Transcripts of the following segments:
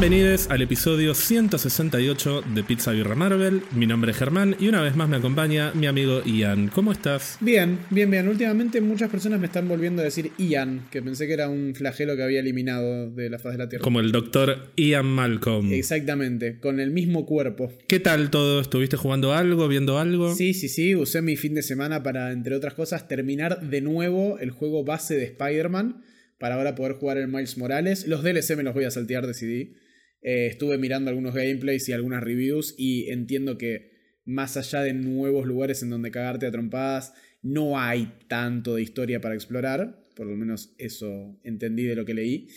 Bienvenidos al episodio 168 de Pizza Birra Marvel. Mi nombre es Germán y una vez más me acompaña mi amigo Ian. ¿Cómo estás? Bien, bien, bien. Últimamente muchas personas me están volviendo a decir Ian, que pensé que era un flagelo que había eliminado de la faz de la Tierra. Como el doctor Ian Malcolm. Exactamente, con el mismo cuerpo. ¿Qué tal todo? ¿Estuviste jugando algo, viendo algo? Sí, sí, sí. Usé mi fin de semana para, entre otras cosas, terminar de nuevo el juego base de Spider-Man para ahora poder jugar el Miles Morales. Los DLC me los voy a saltear, decidí. Eh, estuve mirando algunos gameplays y algunas reviews y entiendo que más allá de nuevos lugares en donde cagarte a trompadas, no hay tanto de historia para explorar. Por lo menos eso entendí de lo que leí.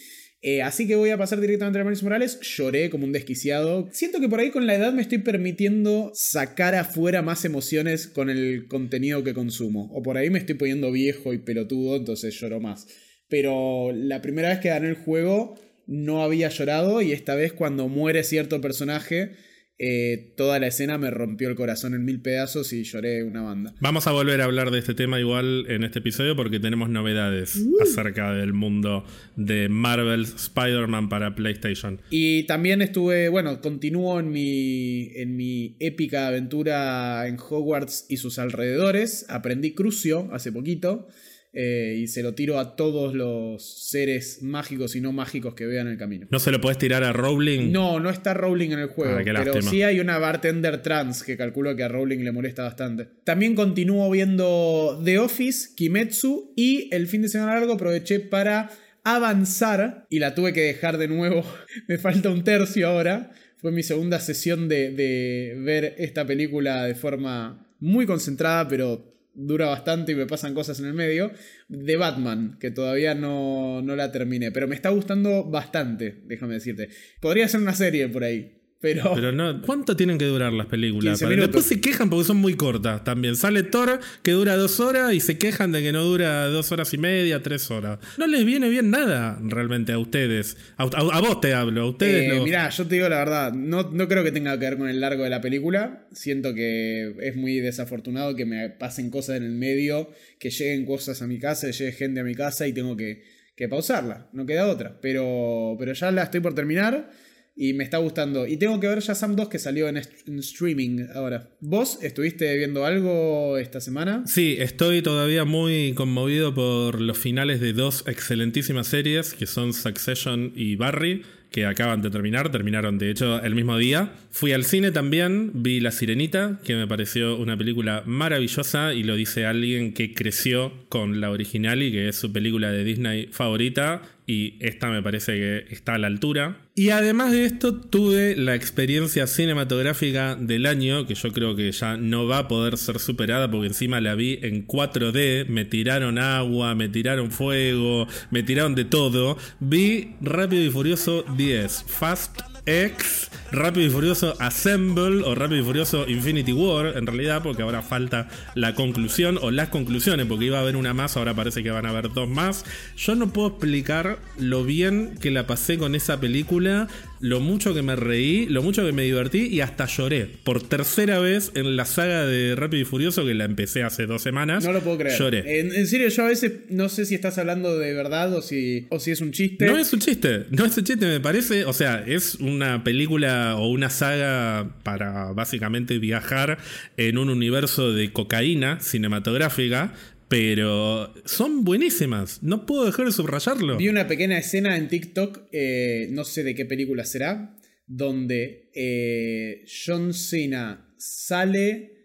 Eh, así que voy a pasar directamente a Miles Morales. Lloré como un desquiciado. Siento que por ahí con la edad me estoy permitiendo sacar afuera más emociones con el contenido que consumo. O por ahí me estoy poniendo viejo y pelotudo, entonces lloro más pero la primera vez que gané el juego no había llorado y esta vez cuando muere cierto personaje, eh, toda la escena me rompió el corazón en mil pedazos y lloré una banda. Vamos a volver a hablar de este tema igual en este episodio porque tenemos novedades Uh. acerca del mundo de Marvel Spider-Man para PlayStation. Y también estuve, bueno, continúo en mi, en mi épica aventura en Hogwarts y sus alrededores. Aprendí Crucio hace poquito. Eh, y se lo tiro a todos los seres mágicos y no mágicos que vean el camino. ¿No se lo podés tirar a Rowling? No, no está Rowling en el juego, Ah, pero sí hay una bartender trans que calculo que a Rowling le molesta bastante. También continúo viendo The Office, Kimetsu y el fin de semana largo aproveché para avanzar y la tuve que dejar de nuevo. Me falta un tercio ahora. Fue mi segunda sesión de, de ver esta película de forma muy concentrada, pero dura bastante y me pasan cosas en el medio. De Batman, que todavía no, no la terminé, pero me está gustando bastante, déjame decirte. Podría ser una serie por ahí, pero... Pero no, ¿cuánto tienen que durar las películas? 15 Para- minutos. Después se quejan porque son muy cortas también. Sale Thor que dura dos horas y se quejan de que no dura dos horas y media, tres horas. No les viene bien nada realmente a ustedes. A, a- a vos te hablo, a ustedes Eh, no. Mirá, yo te digo la verdad, no, no creo que tenga que ver con el largo de la película. Siento que es muy desafortunado que me pasen cosas en el medio, que lleguen cosas a mi casa, que llegue gente a mi casa y tengo que, que pausarla. No queda otra. Pero, pero ya la estoy por terminar y me está gustando. Y tengo que ver ya Sam 2 que salió en, en streaming ahora. ¿Vos estuviste viendo algo esta semana? Sí, estoy todavía muy conmovido por los finales de dos excelentísimas series que son Succession y Barry, que acaban de terminar, terminaron de hecho el mismo día. Fui al cine también, vi La Sirenita, que me pareció una película maravillosa y lo dice alguien que creció con la original y que es su película de Disney favorita y esta me parece que está a la altura. Y además de esto tuve la experiencia cinematográfica del año, que yo creo que ya no va a poder ser superada porque encima la vi en 4D, me tiraron agua, me tiraron fuego, me tiraron de todo. Vi Rápido y Furioso 10, Fast X, Rápido y Furioso Assemble o Rápido y Furioso Infinity War, en realidad, porque ahora falta la conclusión o las conclusiones, porque iba a haber una más, ahora parece que van a haber dos más. Yo no puedo explicar lo bien que la pasé con esa película, lo mucho que me reí, lo mucho que me divertí y hasta lloré por tercera vez en la saga de Rápido y Furioso, que la empecé hace dos semanas. No lo puedo creer. Lloré. En, en serio, yo a veces no sé si estás hablando de verdad o si, o si es un chiste. No es un chiste, no es un chiste, me parece. O sea, es una película o una saga para básicamente viajar en un universo de cocaína cinematográfica, pero son buenísimas. No puedo dejar de subrayarlo. Vi una pequeña escena en TikTok, eh, no sé de qué película será, donde eh, John Cena sale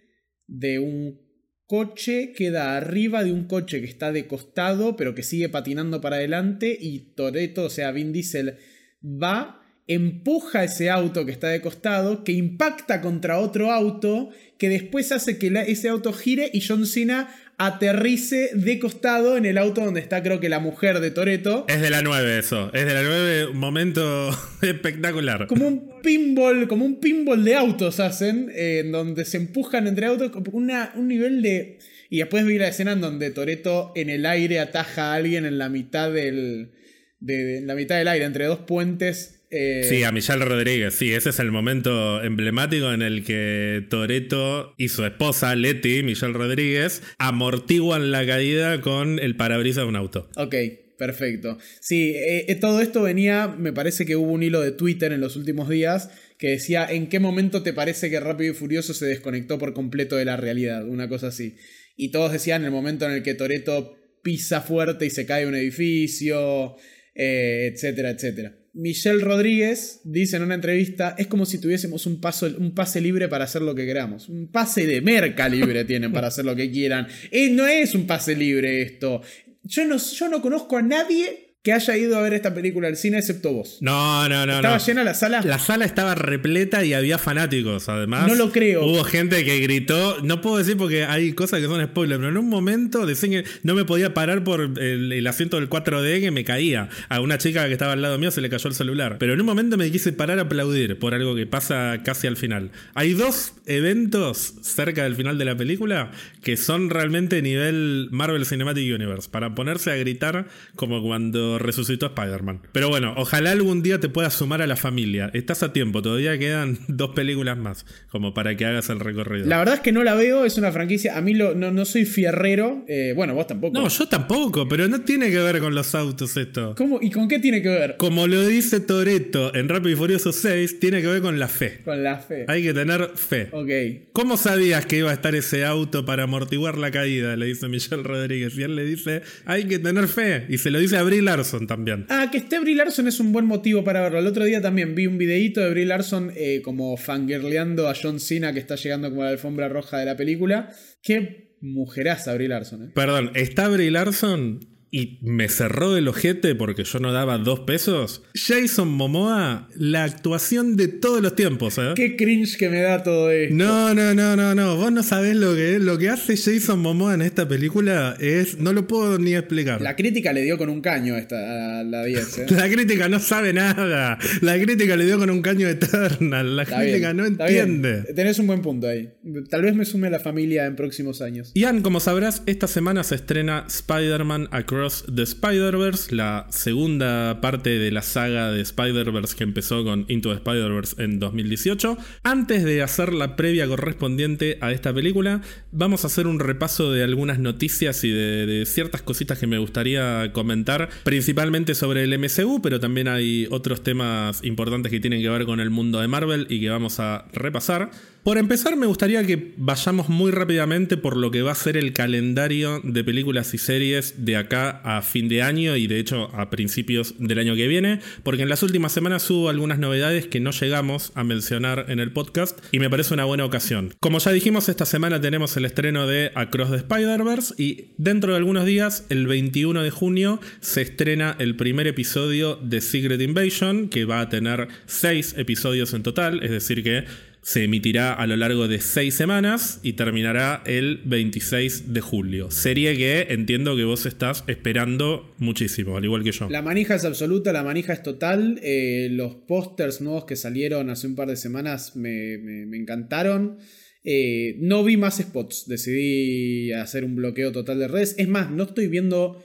de un coche, queda arriba de un coche que está de costado, pero que sigue patinando para adelante, y Toreto, o sea, Vin Diesel, va, empuja ese auto que está de costado, que impacta contra otro auto, que después hace que ese auto gire y John Cena aterrice de costado en el auto donde está creo que la mujer de Toreto. Es de la 9 eso, es de la 9, un momento espectacular. Como un pinball, como un pinball de autos hacen, eh, en donde se empujan entre autos, una, un nivel de... Y después vi la escena en donde Toreto en el aire ataja a alguien en la mitad del... de- de- en la mitad del aire, entre dos puentes. Eh, Sí, a Michelle Rodríguez, sí, ese es el momento emblemático en el que Toreto y su esposa, Letty, Michelle Rodríguez, amortiguan la caída con el parabrisas de un auto. Ok. perfecto. Sí, eh, eh, todo esto venía, me parece que hubo un hilo de Twitter en los últimos días que decía en qué momento te parece que Rápido y Furioso se desconectó por completo de la realidad, una cosa así. Y todos decían el momento en el que Toreto pisa fuerte y se cae un edificio, eh, etcétera, etcétera. Michelle Rodríguez dice en una entrevista, es como si tuviésemos un, paso, un pase libre para hacer lo que queramos. Un pase de merca libre tienen para hacer lo que quieran. Eh, no es un pase libre esto. Yo no, yo no conozco a nadie que haya ido a ver esta película al cine excepto vos. No, no, no. ¿Estaba llena la sala? La sala estaba repleta y había fanáticos, además. No lo creo. Hubo gente que gritó, no puedo decir porque hay cosas que son spoilers, pero en un momento decían que no me podía parar por el, asiento del 4D que me caía. A una chica que estaba al lado mío se le cayó el celular. Pero en un momento me quise parar a aplaudir por algo que pasa casi al final. Hay dos eventos cerca del final de la película que son realmente nivel Marvel Cinematic Universe, para ponerse a gritar como cuando resucitó Spider-Man. Pero bueno, ojalá algún día te puedas sumar a la familia. Estás a tiempo, todavía quedan dos películas más, como para que hagas el recorrido. La verdad es que no la veo, es una franquicia. A mí lo, no, no soy fierrero. Eh, bueno, vos tampoco. No, yo tampoco, pero no tiene que ver con los autos esto. ¿Cómo? ¿Y con qué tiene que ver? Como lo dice Toreto en Rápido y Furioso 6, tiene que ver con la fe. Con la fe. Hay que tener fe. Ok. ¿Cómo sabías que iba a estar ese auto para amortiguar la caída? Le dice Michelle Rodríguez. Y él le dice, hay que tener fe. Y se lo dice a Brie Larson también. Ah, que esté Brie Larson es un buen motivo para verlo. El otro día también vi un videíto de Brie Larson eh, como fangirleando a John Cena que está llegando como a la alfombra roja de la película. Qué mujeraza Brie Larson. Eh. Perdón, ¿está Brie Larson y me cerró el ojete porque yo no daba dos pesos. Jason Momoa, la actuación de todos los tiempos, ¿eh? Qué cringe que me da todo esto. No, no, no, no, no. Vos no sabés lo que es. Lo que hace Jason Momoa en esta película es. No lo puedo ni explicar. La crítica le dio con un caño esta, a la 10, ¿eh? La crítica no sabe nada. La crítica le dio con un caño Eternal. La crítica no entiende. Tenés un buen punto ahí. Tal vez me sume a la familia en próximos años. Ian, como sabrás, esta semana se estrena Spider-Man Across The Spider-Verse, la segunda parte de la saga de Spider-Verse que empezó con Into the Spider-Verse en 2018. Antes de hacer la previa correspondiente a esta película, vamos a hacer un repaso de algunas noticias y de, ciertas cositas que me gustaría comentar, principalmente sobre el MCU, pero también hay otros temas importantes que tienen que ver con el mundo de Marvel y que vamos a repasar. Por empezar, me gustaría que vayamos muy rápidamente por lo que va a ser el calendario de películas y series de acá a fin de año y de hecho a principios del año que viene, porque en las últimas semanas hubo algunas novedades que no llegamos a mencionar en el podcast y me parece una buena ocasión. Como ya dijimos, esta semana tenemos el estreno de Across the Spider-Verse y dentro de algunos días, el 21 de junio, se estrena el primer episodio de Secret Invasion, que va a tener seis episodios en total, es decir que se emitirá a lo largo de seis semanas y terminará el 26 de julio. Serie que entiendo que vos estás esperando muchísimo, al igual que yo. La manija es absoluta, la manija es total. Eh, los pósters nuevos que salieron hace un par de semanas me, encantaron. Eh, no vi más spots, decidí hacer un bloqueo total de redes. Es más, no estoy viendo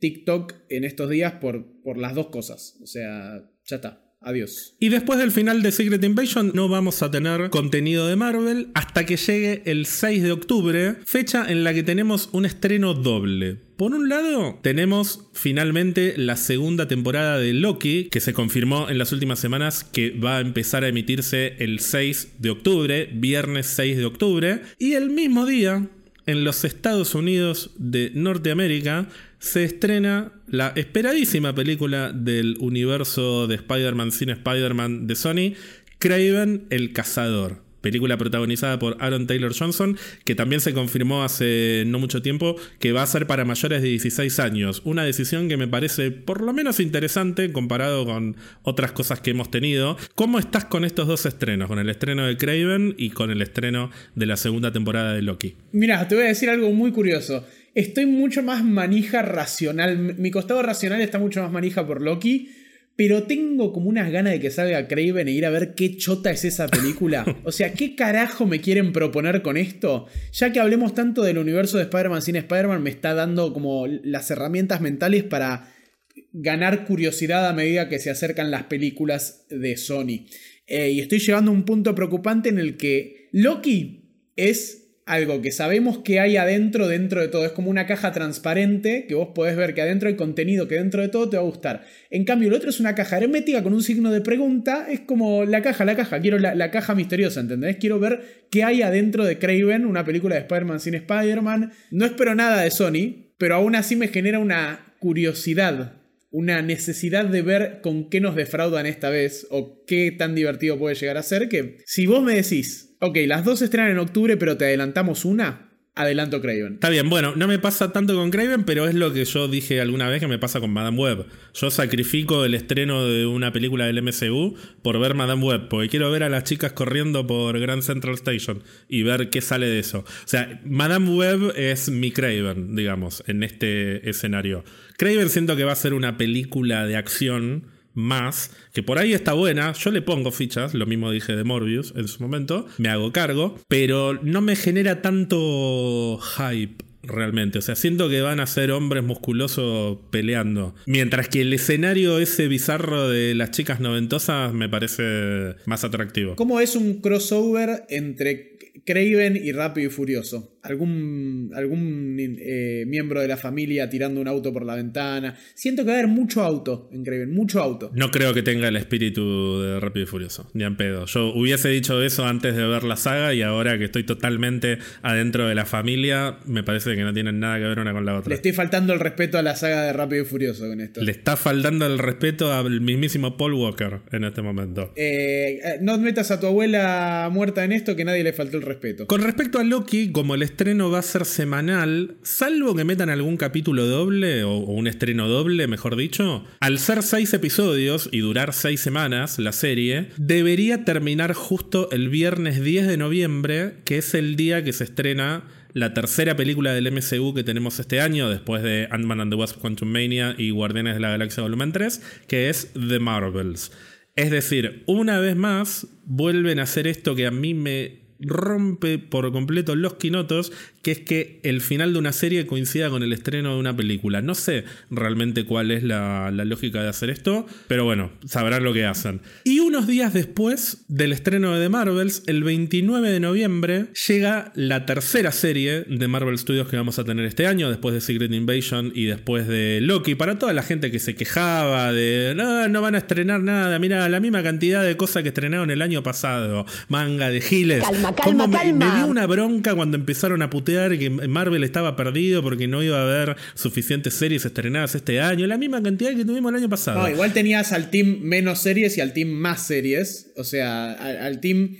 TikTok en estos días por, por las dos cosas. O sea, ya está. Adiós. Y después del final de Secret Invasion no vamos a tener contenido de Marvel hasta que llegue el 6 de octubre, fecha en la que tenemos un estreno doble. Por un lado, tenemos finalmente la segunda temporada de Loki, que se confirmó en las últimas semanas que va a empezar a emitirse el 6 de octubre, viernes 6 de octubre, y el mismo día, en los Estados Unidos de Norteamérica, se estrena la esperadísima película del universo de Spider-Man sin Spider-Man de Sony, Craven el Cazador. Película protagonizada por Aaron Taylor Johnson, que también se confirmó hace no mucho tiempo que va a ser para mayores de 16 años. Una decisión que me parece por lo menos interesante comparado con otras cosas que hemos tenido. ¿Cómo estás con estos dos estrenos? Con el estreno de Craven y con el estreno de la segunda temporada de Loki. Mira, te voy a decir algo muy curioso estoy mucho más manija racional. Mi costado racional está mucho más manija por Loki. Pero tengo como unas ganas de que salga Craven e ir a ver qué chota es esa película. O sea, ¿qué carajo me quieren proponer con esto? Ya que hablemos tanto del universo de Spider-Man sin Spider-Man, me está dando como las herramientas mentales para ganar curiosidad a medida que se acercan las películas de Sony. Eh, y estoy llegando a un punto preocupante en el que Loki es algo que sabemos que hay adentro, dentro de todo. Es como una caja transparente que vos podés ver que adentro hay contenido que dentro de todo te va a gustar. En cambio, el otro es una caja hermética con un signo de pregunta. Es como la caja, la caja. Quiero la, la caja misteriosa, ¿entendés? Quiero ver qué hay adentro de Craven, una película de Spider-Man sin Spider-Man. No espero nada de Sony, pero aún así me genera una curiosidad una necesidad de ver con qué nos defraudan esta vez o qué tan divertido puede llegar a ser que si vos me decís, ok, las dos estrenan en octubre pero te adelantamos una, adelanto Craven. Está bien, bueno, no me pasa tanto con Craven, pero es lo que yo dije alguna vez que me pasa con Madame Web. Yo sacrifico el estreno de una película del MCU por ver Madame Web, porque quiero ver a las chicas corriendo por Grand Central Station y ver qué sale de eso. O sea, Madame Web es mi Craven, digamos, en este escenario. Craven siento que va a ser una película de acción más, que por ahí está buena, yo le pongo fichas, lo mismo dije de Morbius en su momento, me hago cargo, pero no me genera tanto hype realmente. O sea, siento que van a ser hombres musculosos peleando. Mientras que el escenario ese bizarro de las chicas noventosas me parece más atractivo. ¿Cómo es un crossover entre Craven y Rápido y Furioso? Algún, algún eh, miembro de la familia tirando un auto por la ventana. Siento que va a haber mucho auto en Craven, mucho auto. No creo que tenga el espíritu de Rápido y Furioso, ni en pedo. Yo hubiese dicho eso antes de ver la saga y ahora que estoy totalmente adentro de la familia, me parece que no tienen nada que ver una con la otra. Le estoy faltando el respeto a la saga de Rápido y Furioso con esto. Le está faltando el respeto al mismísimo Paul Walker en este momento. Eh, eh, no metas a tu abuela muerta en esto que nadie le faltó el respeto. Con respecto a Loki, como el estreno va a ser semanal, salvo que metan algún capítulo doble o, un estreno doble, mejor dicho. Al ser seis episodios y durar seis semanas la serie, debería terminar justo el viernes 10 de noviembre, que es el día que se estrena la tercera película del MCU que tenemos este año, después de Ant-Man and the Wasp Quantum Mania y Guardianes de la Galaxia Volumen 3, que es The Marvels. Es decir, una vez más, vuelven a hacer esto que a mí me rompe por completo los quinotos, que es que el final de una serie coincida con el estreno de una película. No sé realmente cuál es la, lógica de hacer esto, pero bueno, sabrán lo que hacen. Y unos días después del estreno de The Marvels, el 29 de noviembre, llega la tercera serie de Marvel Studios que vamos a tener este año, después de Secret Invasion y después de Loki. Para toda la gente que se quejaba de, no, no van a estrenar nada, mira, la misma cantidad de cosas que estrenaron el año pasado, manga de giles. Calma, me, dio una bronca cuando empezaron a putear que Marvel estaba perdido porque no iba a haber suficientes series estrenadas este año. La misma cantidad que tuvimos el año pasado. No, igual tenías al team menos series y al team más series. O sea, al team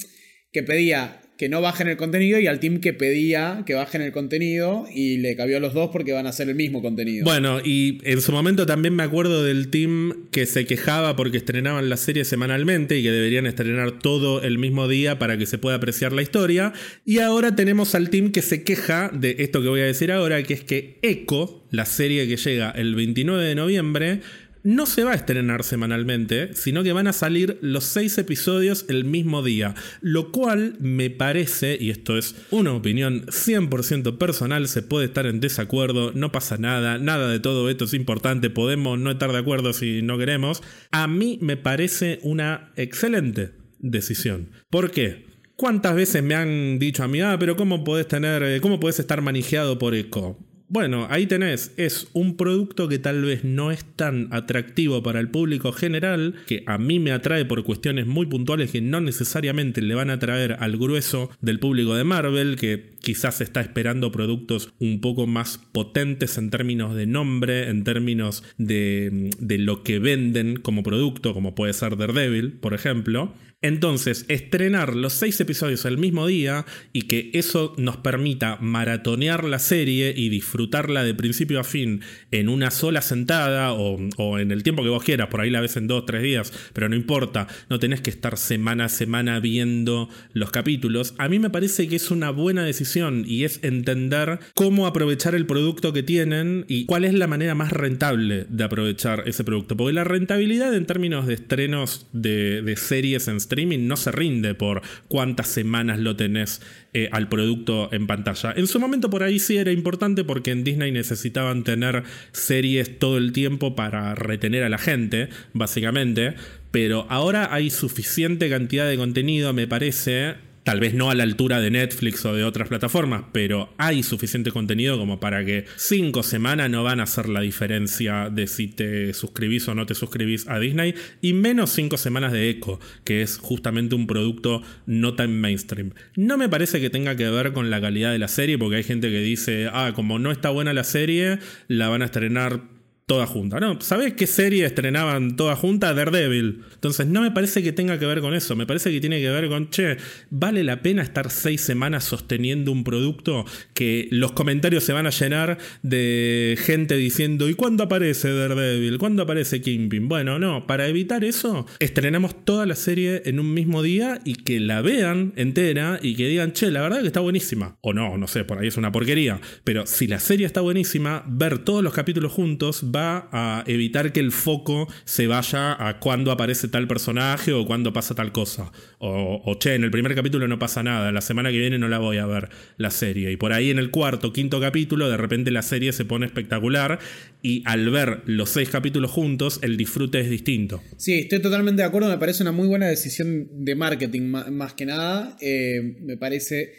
que pedía que no bajen el contenido y al team que pedía que bajen el contenido y le cabió a los dos porque van a hacer el mismo contenido. Bueno, y en su momento también me acuerdo del team que se quejaba porque estrenaban la serie semanalmente y que deberían estrenar todo el mismo día para que se pueda apreciar la historia. Y ahora tenemos al team que se queja de esto que voy a decir ahora, que es que Echo, la serie que llega el 29 de noviembre, no se va a estrenar semanalmente, sino que van a salir los seis episodios el mismo día, lo cual me parece, y esto es una opinión 100% personal, se puede estar en desacuerdo, no pasa nada, nada de todo esto es importante, podemos no estar de acuerdo si no queremos, a mí me parece una excelente decisión. ¿Por qué? ¿Cuántas veces me han dicho a mí, ah, pero cómo podés tener, eh, cómo podés estar manejado por eco? Bueno, ahí tenés, es un producto que tal vez no es tan atractivo para el público general, que a mí me atrae por cuestiones muy puntuales que no necesariamente le van a atraer al grueso del público de Marvel, que quizás está esperando productos un poco más potentes en términos de nombre, en términos de, de lo que venden como producto, como puede ser Daredevil, por ejemplo. Entonces, estrenar los seis episodios el mismo día y que eso nos permita maratonear la serie y disfrutarla de principio a fin en una sola sentada o, en el tiempo que vos quieras, por ahí la ves en dos, tres días, pero no importa, no tenés que estar semana a semana viendo los capítulos. A mí me parece que es una buena decisión y es entender cómo aprovechar el producto que tienen y cuál es la manera más rentable de aprovechar ese producto. Porque la rentabilidad en términos de estrenos de, series en streaming no se rinde por cuántas semanas lo tenés eh, al producto en pantalla. En su momento por ahí sí era importante porque en Disney necesitaban tener series todo el tiempo para retener a la gente, básicamente. Pero ahora hay suficiente cantidad de contenido, me parece, tal vez no a la altura de Netflix o de otras plataformas, pero hay suficiente contenido como para que cinco semanas no van a hacer la diferencia de si te suscribís o no te suscribís a Disney, y menos cinco semanas de Echo, que es justamente un producto no tan mainstream. No me parece que tenga que ver con la calidad de la serie, porque hay gente que dice, ah, como no está buena la serie, la van a estrenar toda junta. No, ¿sabes qué serie estrenaban toda junta? Daredevil. Entonces no me parece que tenga que ver con eso. Me parece que tiene que ver con, che, ¿vale la pena estar seis semanas sosteniendo un producto que los comentarios se van a llenar de gente diciendo, ¿y cuándo aparece Daredevil? ¿Cuándo aparece Kingpin? Bueno, no, para evitar eso, estrenamos toda la serie en un mismo día y que la vean entera y que digan, che, la verdad que está buenísima. O no, no sé, por ahí es una porquería. Pero si la serie está buenísima, ver todos los capítulos juntos a evitar que el foco se vaya a cuando aparece tal personaje o cuando pasa tal cosa. O, che, en el primer capítulo no pasa nada, la semana que viene no la voy a ver la serie. Y por ahí en el cuarto, quinto capítulo, de repente la serie se pone espectacular y al ver los seis capítulos juntos, el disfrute es distinto. Sí, estoy totalmente de acuerdo, me parece una muy buena decisión de marketing más que nada. Eh, me parece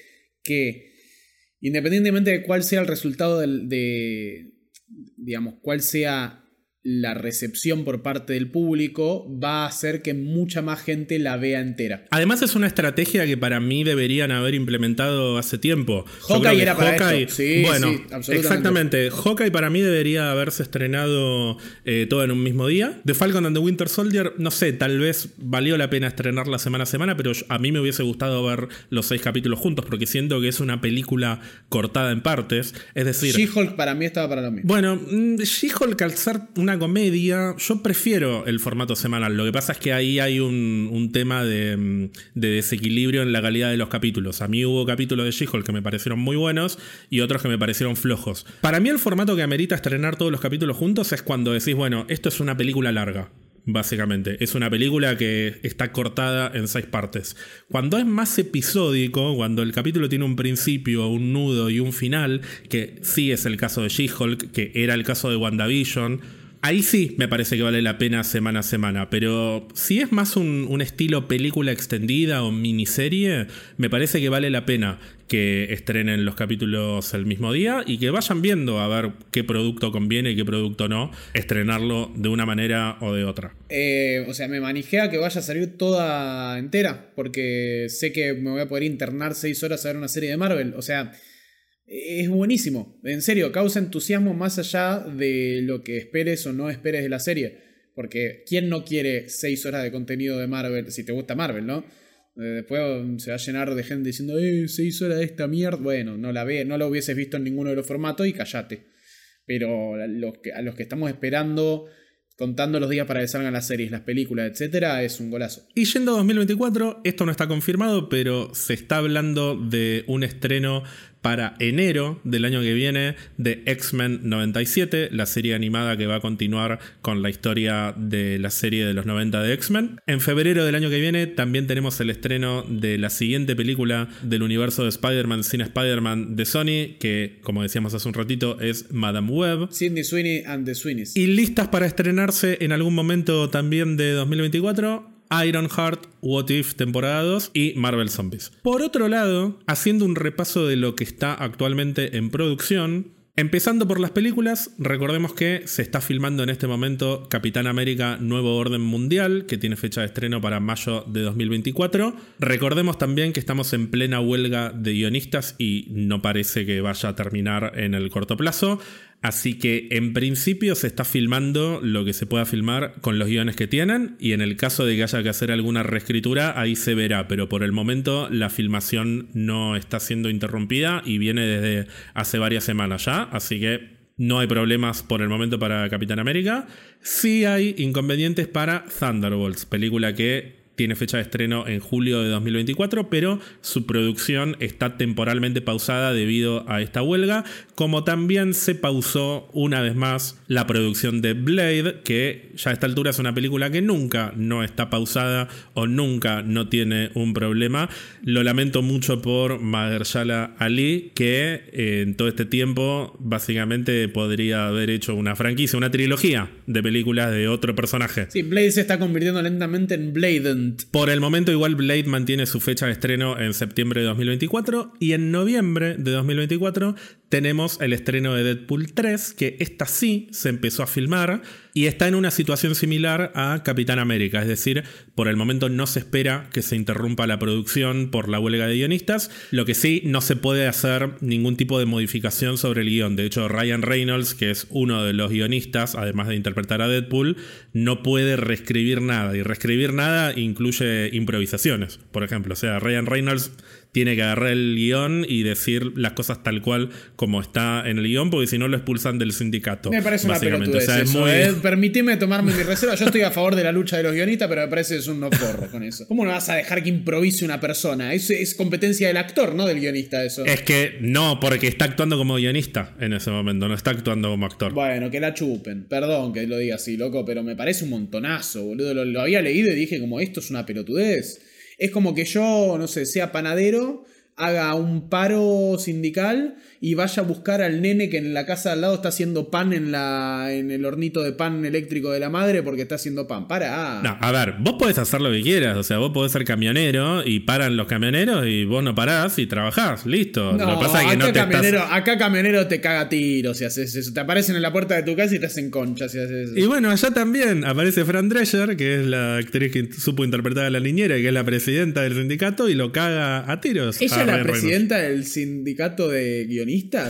que independientemente de cuál sea el resultado de, digamos, cuál sea la recepción por parte del público va a hacer que mucha más gente la vea entera. Además es una estrategia que para mí deberían haber implementado hace tiempo. Hawkeye era para eso. Sí, bueno, exactamente. Hawkeye para mí debería haberse estrenado eh, todo en un mismo día. The Falcon and the Winter Soldier, no sé, tal vez valió la pena estrenarla semana a semana, pero a mí me hubiese gustado ver los seis capítulos juntos porque siento que es una película cortada en partes. Es decir... She-Hulk para mí estaba para lo mismo. Bueno, mm, She-Hulk al ser una comedia, yo prefiero el formato semanal. Lo que pasa es que ahí hay un, tema de, desequilibrio en la calidad de los capítulos. A mí hubo capítulos de She-Hulk que me parecieron muy buenos y otros que me parecieron flojos. Para mí el formato que amerita estrenar todos los capítulos juntos es cuando decís, bueno, esto es una película larga básicamente. Es una película que está cortada en seis partes. Cuando es más episódico, cuando el capítulo tiene un principio, un nudo y un final, que sí es el caso de She-Hulk, que era el caso de WandaVision, Ahí sí me parece que vale la pena semana a semana, pero si es más un, estilo película extendida o miniserie, me parece que vale la pena que estrenen los capítulos el mismo día y que vayan viendo a ver qué producto conviene y qué producto no, estrenarlo de una manera o de otra. Eh, o sea, me manijea que vaya a salir toda entera, porque sé que me voy a poder internar seis horas a ver una serie de Marvel. O sea, es buenísimo. En serio, causa entusiasmo más allá de lo que esperes o no esperes de la serie. Porque ¿quién no quiere 6 horas de contenido de Marvel? Si te gusta Marvel, ¿no? Eh, después se va a llenar de gente diciendo, eh, 6 horas de esta mierda. Bueno, no la ve, no la hubieses visto en ninguno de los formatos y callate. Pero a los que, a los que estamos esperando contando los días para que salgan las series, las películas, etcétera, es un golazo. Y yendo a 2024, esto no está confirmado, pero se está hablando de un estreno para enero del año que viene de X-Men 97, la serie animada que va a continuar con la historia de la serie de los 90 de X-Men. En febrero del año que viene también tenemos el estreno de la siguiente película del universo de Spider-Man sin Spider-Man de Sony, que como decíamos hace un ratito es Madame Web. Sidney Sweeney and the Sweeneys. Y listas para estrenarse en algún momento también de 2024 Ironheart, What If temporada 2 y Marvel Zombies. Por otro lado, haciendo un repaso de lo que está actualmente en producción, Empezando por las películas, recordemos que se está filmando en este momento Capitán América Nuevo Orden Mundial, que tiene fecha de estreno para mayo de 2024. Recordemos también que estamos en plena huelga de guionistas y no parece que vaya a terminar en el corto plazo. Así que en principio se está filmando lo que se pueda filmar con los guiones que tienen y en el caso de que haya que hacer alguna reescritura ahí se verá, pero por el momento la filmación no está siendo interrumpida y viene desde hace varias semanas ya, así que no hay problemas por el momento para Capitán América. Sí hay inconvenientes para Thunderbolts, película que tiene fecha de estreno en julio de 2024, pero su producción está temporalmente pausada debido a esta huelga, como también se pausó una vez más la producción de Blade, que ya a esta altura es una película que nunca no está pausada o nunca no tiene un problema. Lo lamento mucho por Mahershala Ali, que eh, en todo este tiempo básicamente podría haber hecho una franquicia, una trilogía de películas de otro personaje. Sí, Blade se está convirtiendo lentamente en Bladen Por el momento, igual Blade mantiene su fecha de estreno en septiembre de 2024 y en noviembre de 2024 tenemos el estreno de Deadpool 3, que esta sí se empezó a filmar y está en una situación similar a Capitán América, es decir, por el momento no se espera que se interrumpa la producción por la huelga de guionistas, lo que sí no se puede hacer ningún tipo de modificación sobre el guion. De hecho, Ryan Reynolds, que es uno de los guionistas, además de interpretar a Deadpool, no puede reescribir nada y reescribir nada incluye improvisaciones, por ejemplo. O sea, Ryan Reynolds tiene que agarrar el guion y decir las cosas tal cual como está en el guion, porque si no lo expulsan del sindicato. Me parece una pelotudez o sea, es muy... ¿eh? Permitime tomarme mi reserva. Yo estoy a favor de la lucha de los guionistas, pero me parece que es un no porro con eso. ¿Cómo no vas a dejar que improvise una persona? Es, es competencia del actor, no del guionista eso. Es que no, porque está actuando como guionista en ese momento, no está actuando como actor. Bueno, que la chupen. Perdón que lo diga así, loco, pero me parece un montonazo, boludo. lo había leído y dije como esto es una pelotudez. Es como que yo, no sé, sea panadero, haga un paro sindical y vaya a buscar al nene que en la casa al lado está haciendo pan en, la, en el hornito de pan eléctrico de la madre porque está haciendo pan. Para. No, a ver, vos podés hacer lo que quieras. O sea, vos podés ser camionero y paran los camioneros y vos no parás y trabajás. Listo. No, lo que pasa es que no te camionero, Acá camionero te caga tiros si haces eso. Te aparecen en la puerta de tu casa y te hacen concha si haces eso. Y bueno, allá también aparece Fran Drescher, que es la actriz que supo interpretar a la niñera y que es la presidenta del sindicato y lo caga a tiros. Ella es la presidenta del sindicato de guionistas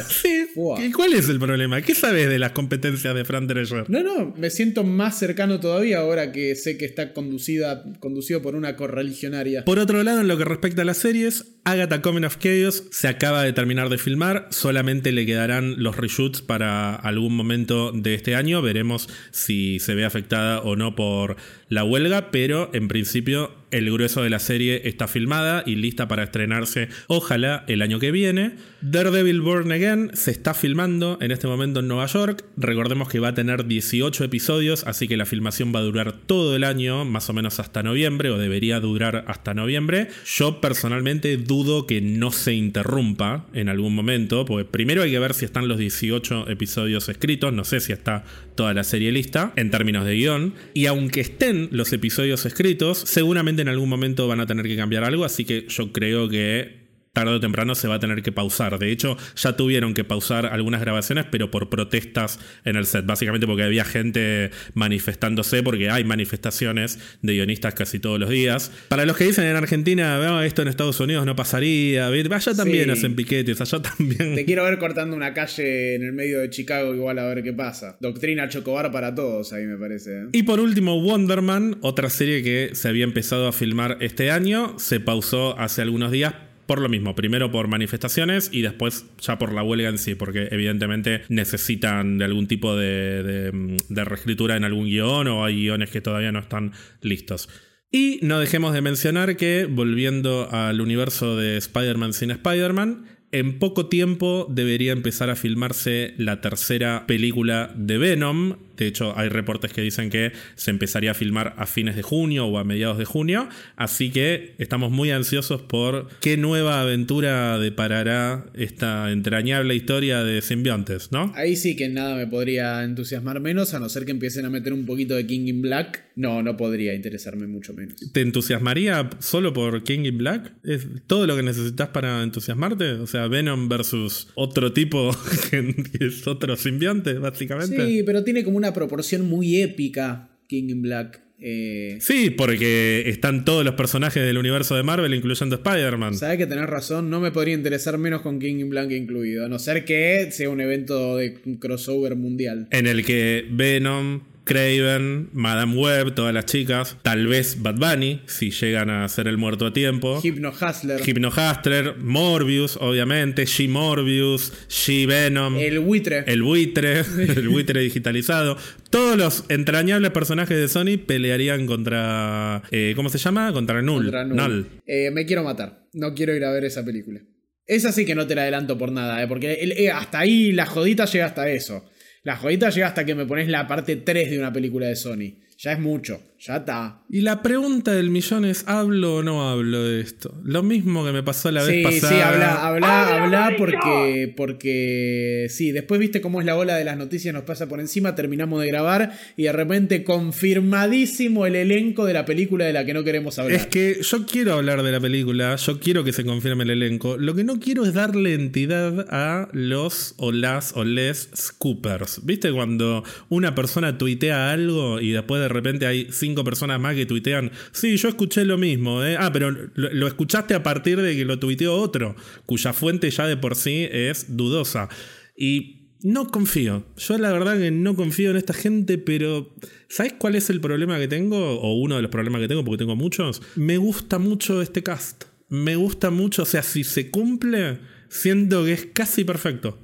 Sí. ¿Y cuál es el problema? ¿Qué sabes de las competencias de Fran Drescher? No, no, me siento más cercano todavía ahora que sé que está conducida, conducido por una correligionaria. Por otro lado, en lo que respecta a las series, Agatha Coming of Chaos se acaba de terminar de filmar, solamente le quedarán los reshoots para algún momento de este año, veremos si se ve afectada o no por la huelga, pero en principio el grueso de la serie está filmada y lista para estrenarse, ojalá, el año que viene. Daredevil Born Again se está filmando en este momento en Nueva York. Recordemos que va a tener 18 episodios, así que la filmación va a durar todo el año, más o menos hasta noviembre, o debería durar hasta noviembre. Yo personalmente dudo que no se interrumpa en algún momento, porque primero hay que ver si están los 18 episodios escritos, no sé si está toda la serie lista en términos de guion, y aunque estén los episodios escritos, seguramente en algún momento van a tener que cambiar algo, así que yo creo que tarde o temprano se va a tener que pausar. De hecho, ya tuvieron que pausar algunas grabaciones, pero por protestas en el set. Básicamente porque había gente manifestándose, porque hay manifestaciones de guionistas casi todos los días. Para los que dicen en Argentina, esto en Estados Unidos no pasaría, allá también hacen piquetes, allá también. Te quiero ver cortando una calle en el medio de Chicago, igual a ver qué pasa. Doctrina Chocobar para todos, ahí me parece. ¿eh? Y por último, Wonder Man, otra serie que se había empezado a filmar este año, se pausó hace algunos días por lo mismo, primero por manifestaciones y después ya por la huelga en sí, porque evidentemente necesitan de algún tipo de, de, reescritura en algún guion o hay guiones que todavía no están listos. Y no dejemos de mencionar que, volviendo al universo de Spider-Man sin Spider-Man, en poco tiempo debería empezar a filmarse la tercera película de Venom, de hecho, hay reportes que dicen que se empezaría a filmar a fines de junio o a mediados de junio. Así que estamos muy ansiosos por qué nueva aventura deparará esta entrañable historia de simbiontes, ¿no? Ahí sí que nada me podría entusiasmar menos, a no ser que empiecen a meter un poquito de King in Black. No, no podría interesarme mucho menos. ¿Te entusiasmaría solo por King in Black? ¿Es todo lo que necesitas para entusiasmarte? O sea, Venom versus otro tipo que es otro simbionte, básicamente. Sí, pero tiene como una proporción muy épica King in Black. Eh, sí, porque están todos los personajes del universo de Marvel, incluyendo Spider-Man. Sabes que tenés razón, no me podría interesar menos con King in Black incluido, a no ser que sea un evento de crossover mundial. En el que Venom, Craven, Madame Web, todas las chicas, tal vez Bad Bunny, si llegan a ser el muerto a tiempo. Hypno Hustler. Hypno Hustler, Morbius, obviamente, She-Morbius, She-Venom. El buitre. El buitre, el buitre digitalizado. Todos los entrañables personajes de Sony pelearían contra. Eh, ¿Cómo se llama? Contra Null. Null. Eh, me quiero matar. No quiero ir a ver esa película. Esa sí que no te la adelanto por nada, ¿eh? porque hasta ahí la jodita llega hasta eso. La jodita llega hasta que me pones la parte 3 de una película de Sony. Ya es mucho, ya está. Y la pregunta del millón es, ¿hablo o no hablo de esto? Lo mismo que me pasó la vez pasada. Sí, habla, habla, habla porque, porque sí, después viste cómo es la ola de las noticias, nos pasa por encima, terminamos de grabar y de repente confirmadísimo el elenco de la película de la que no queremos hablar. Es que yo quiero hablar de la película, yo quiero que se confirme el elenco, lo que no quiero es darle entidad a los o las o les scoopers. ¿Viste cuando una persona tuitea algo y después de repente hay cinco personas más que tuitean, sí, yo escuché lo mismo, ¿eh? ah, pero lo, escuchaste a partir de que lo tuiteó otro, cuya fuente ya de por sí es dudosa. Y no confío. Yo la verdad que no confío en esta gente, pero ¿sabes cuál es el problema que tengo? O uno de los problemas que tengo, porque tengo muchos. Me gusta mucho este cast. Me gusta mucho, o sea, si se cumple, siento que es casi perfecto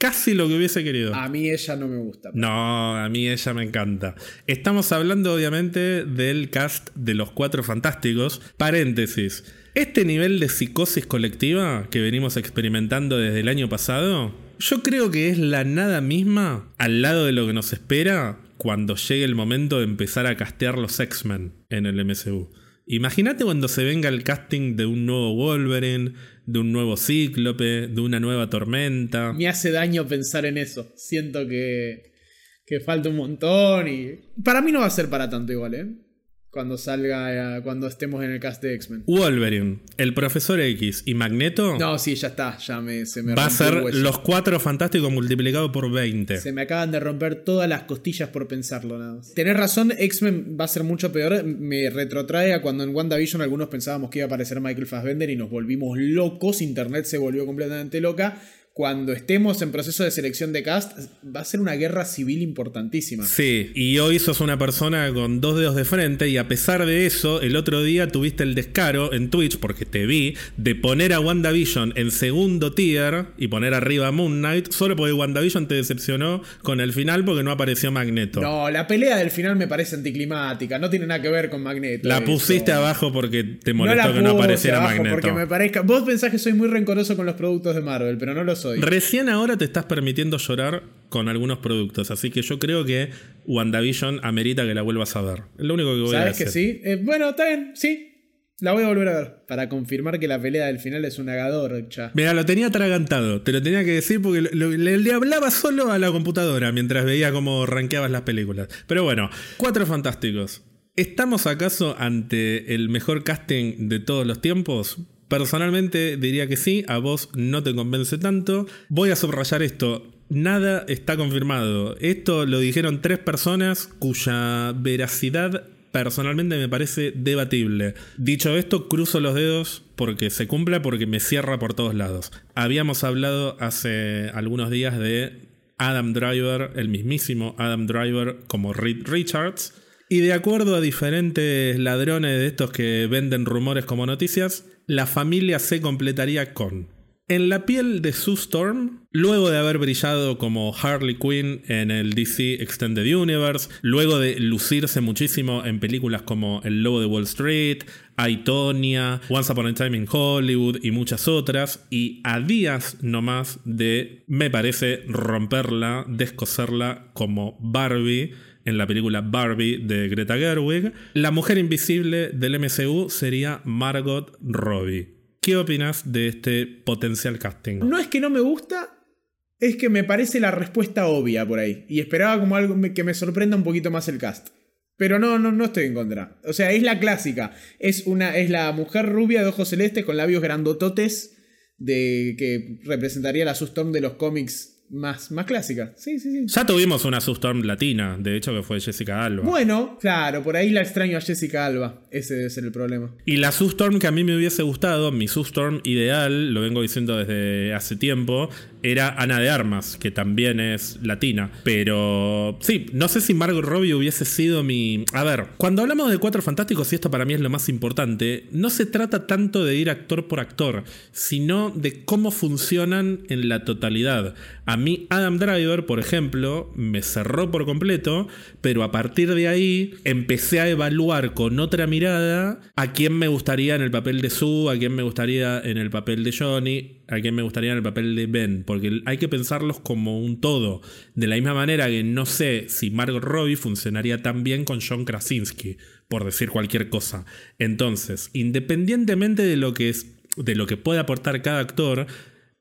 casi lo que hubiese querido. A mí ella no me gusta. No, a mí ella me encanta. Estamos hablando obviamente del cast de los Cuatro Fantásticos. Paréntesis. Este nivel de psicosis colectiva que venimos experimentando desde el año pasado, yo creo que es la nada misma al lado de lo que nos espera cuando llegue el momento de empezar a castear los X-Men en el MCU. Imagínate cuando se venga el casting de un nuevo Wolverine, de un nuevo cíclope, de una nueva tormenta. Me hace daño pensar en eso. Siento que, que falta un montón y... Para mí no va a ser para tanto igual, ¿eh? Cuando salga, eh, cuando estemos en el cast de X-Men. Wolverine, el Profesor X y Magneto. No, sí, ya está, ya me, se me Va a ser los cuatro fantásticos multiplicado por 20. Se me acaban de romper todas las costillas por pensarlo, nada más. Tenés razón, X-Men va a ser mucho peor. Me retrotrae a cuando en WandaVision algunos pensábamos que iba a aparecer Michael Fassbender y nos volvimos locos. Internet se volvió completamente loca cuando estemos en proceso de selección de cast, va a ser una guerra civil importantísima. Sí, y hoy sos una persona con dos dedos de frente y a pesar de eso, el otro día tuviste el descaro en Twitch, porque te vi, de poner a WandaVision en segundo tier y poner arriba a Moon Knight, solo porque WandaVision te decepcionó con el final porque no apareció Magneto. No, la pelea del final me parece anticlimática, no tiene nada que ver con Magneto. La pusiste abajo porque te molestó que no apareciera Magneto. Porque me parezca, vos pensás que soy muy rencoroso con los productos de Marvel, pero no lo soy. Recién ahora te estás permitiendo llorar con algunos productos, así que yo creo que WandaVision amerita que la vuelvas a ver. Es lo único que voy a decir. ¿Sabes que sí? Eh, bueno, está bien, sí. La voy a volver a ver. Para confirmar que la pelea del final es un agador, Mira, lo tenía atragantado. Te lo tenía que decir porque le, hablaba solo a la computadora mientras veía cómo rankeabas las películas. Pero bueno, cuatro fantásticos. ¿Estamos acaso ante el mejor casting de todos los tiempos? Personalmente diría que sí, a vos no te convence tanto. Voy a subrayar esto. Nada está confirmado. Esto lo dijeron tres personas cuya veracidad personalmente me parece debatible. Dicho esto, cruzo los dedos porque se cumpla, porque me cierra por todos lados. Habíamos hablado hace algunos días de Adam Driver, el mismísimo Adam Driver como Reed Richards. Y de acuerdo a diferentes ladrones de estos que venden rumores como noticias, la familia se completaría con en la piel de Sue Storm, luego de haber brillado como Harley Quinn en el DC Extended Universe, luego de lucirse muchísimo en películas como El Lobo de Wall Street, Aitonia, Once Upon a Time in Hollywood y muchas otras, y a días nomás de, me parece, romperla, descoserla como Barbie en la película Barbie de Greta Gerwig, la mujer invisible del MCU sería Margot Robbie. ¿Qué opinas de este potencial casting? No es que no me gusta, es que me parece la respuesta obvia por ahí. Y esperaba como algo que me sorprenda un poquito más el cast. Pero no, no, no estoy en contra. O sea, es la clásica. Es, una, es la mujer rubia de ojos celestes con labios grandototes de que representaría la Sustorm de los cómics más, más clásica. Sí, sí, sí. Ya tuvimos una Sustorm latina, de hecho, que fue Jessica Alba. Bueno, claro, por ahí la extraño a Jessica Alba. Ese debe ser el problema. Y la Sustorm que a mí me hubiese gustado, mi Sustorm ideal, lo vengo diciendo desde hace tiempo, era Ana de Armas, que también es latina. Pero sí, no sé si Margot Robbie hubiese sido mi. A ver, cuando hablamos de Cuatro Fantásticos, y esto para mí es lo más importante, no se trata tanto de ir actor por actor, sino de cómo funcionan en la totalidad. A mí Adam Driver, por ejemplo, me cerró por completo, pero a partir de ahí empecé a evaluar con otra mirada a quién me gustaría en el papel de Sue, a quién me gustaría en el papel de Johnny, a quién me gustaría en el papel de Ben, porque hay que pensarlos como un todo. De la misma manera que no sé si Margot Robbie funcionaría tan bien con John Krasinski, por decir cualquier cosa. Entonces, independientemente de lo que es de lo que puede aportar cada actor,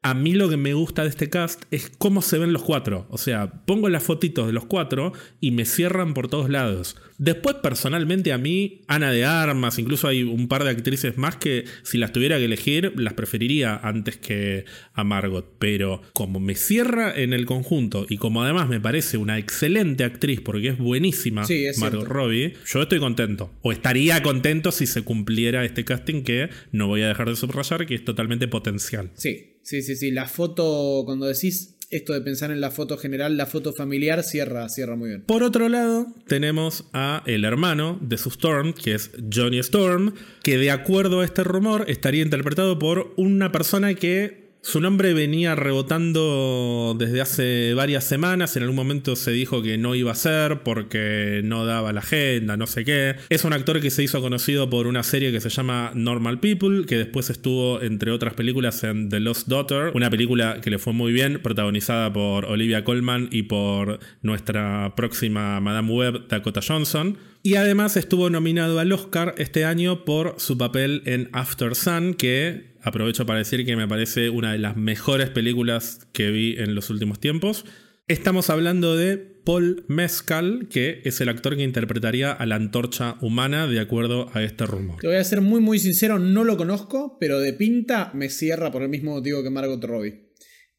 a mí lo que me gusta de este cast es cómo se ven los cuatro. O sea, pongo las fotitos de los cuatro y me cierran por todos lados. Después, personalmente, a mí, Ana de Armas, incluso hay un par de actrices más que si las tuviera que elegir, las preferiría antes que a Margot. Pero como me cierra en el conjunto y como además me parece una excelente actriz porque es buenísima, Margot Robbie, yo estoy contento. O estaría contento si se cumpliera este casting que no voy a dejar de subrayar, que es totalmente potencial. Sí, Sí, sí, sí. La foto, cuando decís esto de pensar en la foto general, la foto familiar cierra, cierra muy bien. Por otro lado, tenemos a el hermano de su Storm, que es Johnny Storm, que de acuerdo a este rumor estaría interpretado por una persona que su nombre venía rebotando desde hace varias semanas. En algún momento se dijo que no iba a ser porque no daba la agenda, no sé qué. Es un actor que se hizo conocido por una serie que se llama Normal People, que después estuvo, entre otras películas, en The Lost Daughter, una película que le fue muy bien, protagonizada por Olivia Colman y por nuestra próxima Madame Web, Dakota Johnson. Y además estuvo nominado al Oscar este año por su papel en After Sun, que aprovecho para decir que me parece una de las mejores películas que vi en los últimos tiempos. Estamos hablando de Paul Mescal, que es el actor que interpretaría a la antorcha humana de acuerdo a este rumor. Te voy a ser muy muy sincero, no lo conozco, pero de pinta me cierra por el mismo motivo que Margot Robbie.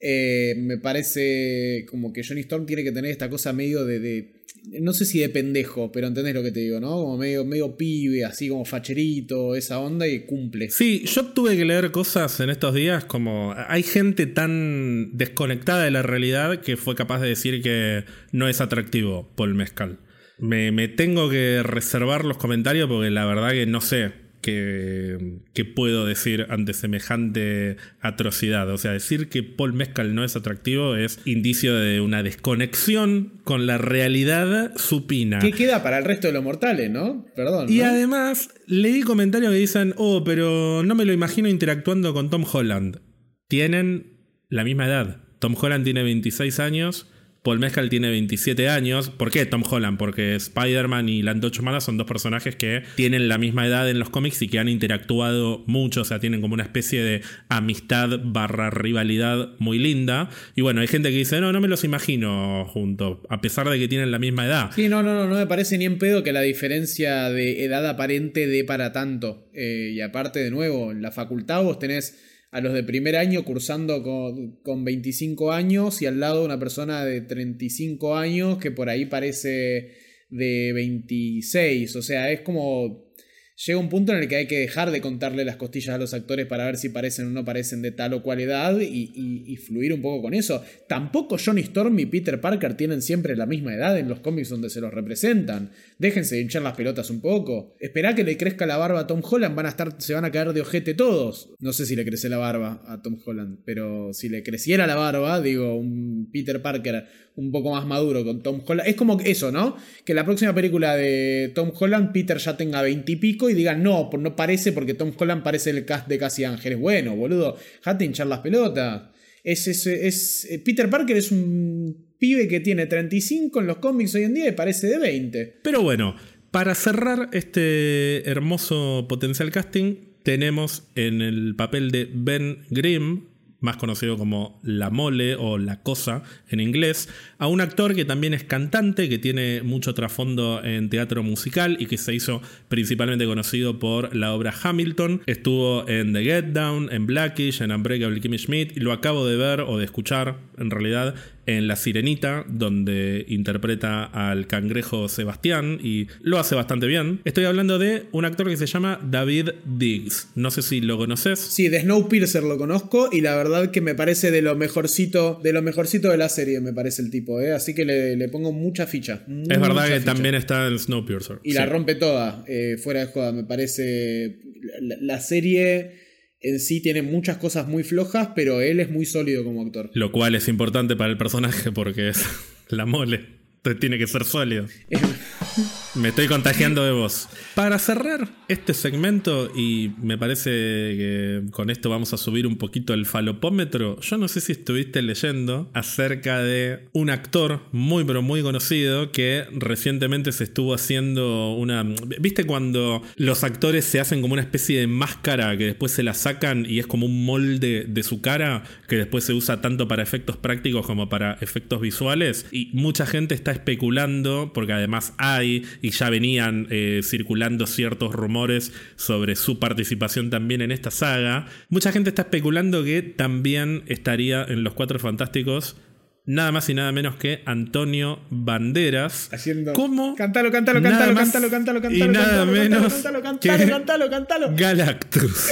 Eh, me parece como que Johnny Storm tiene que tener esta cosa medio de, no sé si de pendejo, pero entendés lo que te digo, ¿no? Como medio, medio pibe, así como facherito, esa onda y cumple. Sí, yo tuve que leer cosas en estos días como hay gente tan desconectada de la realidad que fue capaz de decir que no es atractivo Paul Mezcal. Me, me tengo que reservar los comentarios porque la verdad que no sé que, puedo decir ante semejante atrocidad. O sea, decir que Paul Mescal no es atractivo es indicio de una desconexión con la realidad supina. ¿Qué queda para el resto de los mortales, no? Perdón. Y además, leí comentarios que dicen, oh, pero no me lo imagino interactuando con Tom Holland. Tienen la misma edad. Tom Holland tiene 26 años Paul Mescal tiene 27 años. ¿Por qué Tom Holland? Porque Spider-Man y la Humana son dos personajes que tienen la misma edad en los cómics y que han interactuado mucho, o sea, tienen como una especie de amistad barra rivalidad muy linda. Y bueno, hay gente que dice, no, no me los imagino juntos, a pesar de que tienen la misma edad. Sí, no, no, no, no me parece ni en pedo que la diferencia de edad aparente dé para tanto. Eh, y aparte, de nuevo, en la facultad vos tenés a los de primer año cursando con, con 25 años y al lado una persona de 35 años que por ahí parece de 26. O sea, es como llega un punto en el que hay que dejar de contarle las costillas a los actores para ver si parecen o no parecen de tal o cual edad y, fluir un poco con eso. Tampoco Johnny Storm y Peter Parker tienen siempre la misma edad en los cómics donde se los representan. Déjense de hinchar las pelotas un poco. Esperá que le crezca la barba a Tom Holland, van a estar, se van a caer de ojete todos. No sé si le crece la barba a Tom Holland, pero si le creciera la barba, digo, un Peter Parker un poco más maduro con Tom Holland. Es como eso, ¿no? Que la próxima película de Tom Holland, Peter ya tenga veintipico y, digan, no, no parece porque Tom Holland parece el cast de Casi Ángeles. Bueno, boludo, jate hinchar las pelotas. Es, es, es, eh, Peter Parker es un pibe que tiene 35 en los cómics hoy en día y parece de 20. Pero bueno, para cerrar este hermoso potencial casting, tenemos en el papel de Ben Grimm, más conocido como La Mole o La Cosa en inglés, a un actor que también es cantante, que tiene mucho trasfondo en teatro musical y que se hizo principalmente conocido por la obra Hamilton. Estuvo en The Get Down, en Blackish, en Unbreakable Kimmy Schmidt y lo acabo de ver o de escuchar en realidad en La Sirenita, donde interpreta al cangrejo Sebastián y lo hace bastante bien. Estoy hablando de un actor que se llama David Diggs. No sé si lo conoces. Sí, de Snowpiercer lo conozco y la verdad que me parece de lo mejorcito de lo mejorcito de la serie, me parece el tipo, ¿eh? así que le, pongo mucha ficha. es verdad que también está en Snowpiercer. Y la rompe toda, eh, fuera de joda, me parece la serie en sí tiene muchas cosas muy flojas, pero él es muy sólido como actor. Lo cual es importante para el personaje porque es la mole. Entonces tiene que ser sólido. Me estoy contagiando de vos. Para cerrar este segmento, y me parece que con esto vamos a subir un poquito el falopómetro, yo no sé si estuviste leyendo acerca de un actor muy pero muy conocido que recientemente se estuvo haciendo una... ¿Viste cuando los actores se hacen como una especie de máscara que después se la sacan y es como un molde de su cara que después se usa tanto para efectos prácticos como para efectos visuales? Y mucha gente está especulando, porque además hay y ya venían eh, circulando ciertos rumores sobre su participación también en esta saga. Mucha gente está especulando que también estaría en Los Cuatro Fantásticos nada más y nada menos que Antonio Banderas. Haciendo. ¿Cómo? Cántalo, cántalo, cántalo, cántalo, cántalo, cántalo. Y nada cántalo, menos. Cántalo, cántalo, cántalo, cántalo. Galactus.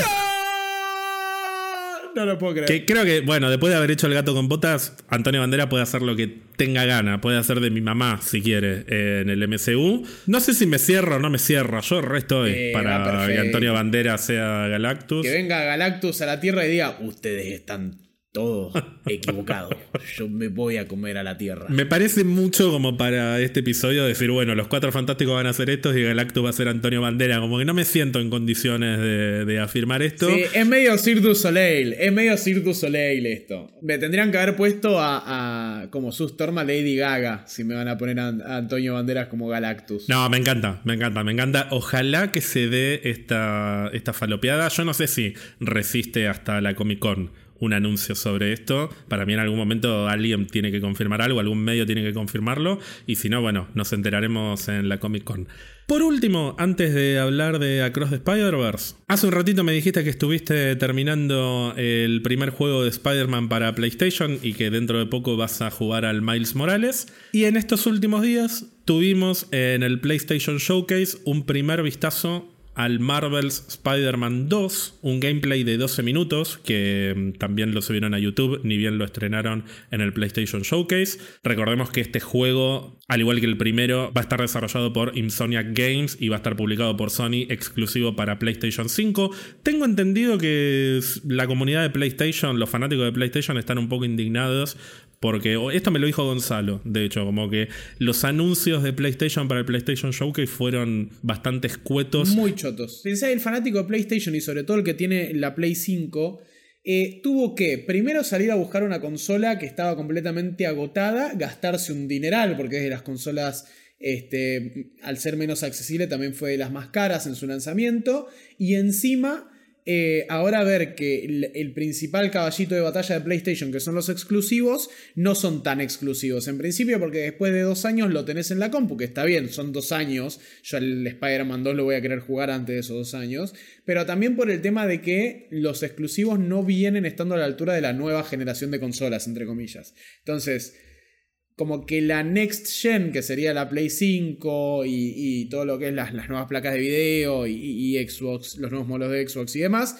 No lo puedo creer. Que creo que, bueno, después de haber hecho el gato con botas, Antonio Bandera puede hacer lo que tenga gana. Puede hacer de mi mamá, si quiere, eh, en el MCU. No sé si me cierro o no me cierro. Yo el resto Eh, para que perfecto. Antonio Bandera sea Galactus. Que venga Galactus a la Tierra y diga, ustedes están todos equivocados. Yo me voy a comer a la Tierra. Me parece mucho como para este episodio decir, bueno, los cuatro fantásticos van a hacer estos y Galactus va a ser Antonio Bandera. Como que no me siento en condiciones de, de afirmar esto. Sí, es medio Cirque du Soleil, es medio Cirque du Soleil esto. Me tendrían que haber puesto a, a como Sus Torma Lady Gaga si me van a poner a, a Antonio Banderas como Galactus. No, me encanta, me encanta, me encanta. Ojalá que se dé esta, esta falopeada. Yo no sé si resiste hasta la Comic Con un anuncio sobre esto. Para mí en algún momento alguien tiene que confirmar algo, algún medio tiene que confirmarlo. Y si no, bueno, nos enteraremos en la Comic Con. Por último, antes de hablar de Across the Spider-Verse, hace un ratito me dijiste que estuviste terminando el primer juego de Spider-Man para PlayStation y que dentro de poco vas a jugar al Miles Morales. Y en estos últimos días tuvimos en el PlayStation Showcase un primer vistazo al Marvel's Spider-Man 2, un gameplay de 12 minutos que mm, también lo subieron a YouTube, ni bien lo estrenaron en el PlayStation Showcase. Recordemos que este juego, al igual que el primero, va a estar desarrollado por Insomniac Games y va a estar publicado por Sony exclusivo para PlayStation 5. Tengo entendido que la comunidad de PlayStation, los fanáticos de PlayStation están un poco indignados porque esto me lo dijo Gonzalo, de hecho, como que los anuncios de PlayStation para el PlayStation Showcase fueron bastante escuetos. Muy chotos. Pensá el fanático de PlayStation y sobre todo el que tiene la Play 5. eh, tuvo que primero salir a buscar una consola que estaba completamente agotada, gastarse un dineral, porque es de las consolas, este, al ser menos accesible, también fue de las más caras en su lanzamiento. Y encima, eh, ahora ver que el, el principal caballito de batalla de PlayStation, que son los exclusivos, no son tan exclusivos. En principio, porque después de dos años lo tenés en la compu, que está bien, son dos años. Yo el Spider-Man 2 lo voy a querer jugar antes de esos dos años. Pero también por el tema de que los exclusivos no vienen estando a la altura de la nueva generación de consolas, entre comillas. Entonces, como que la Next Gen, que sería la Play 5 y, todo lo que es las, nuevas placas de video y, y Xbox, los nuevos modelos de Xbox y demás,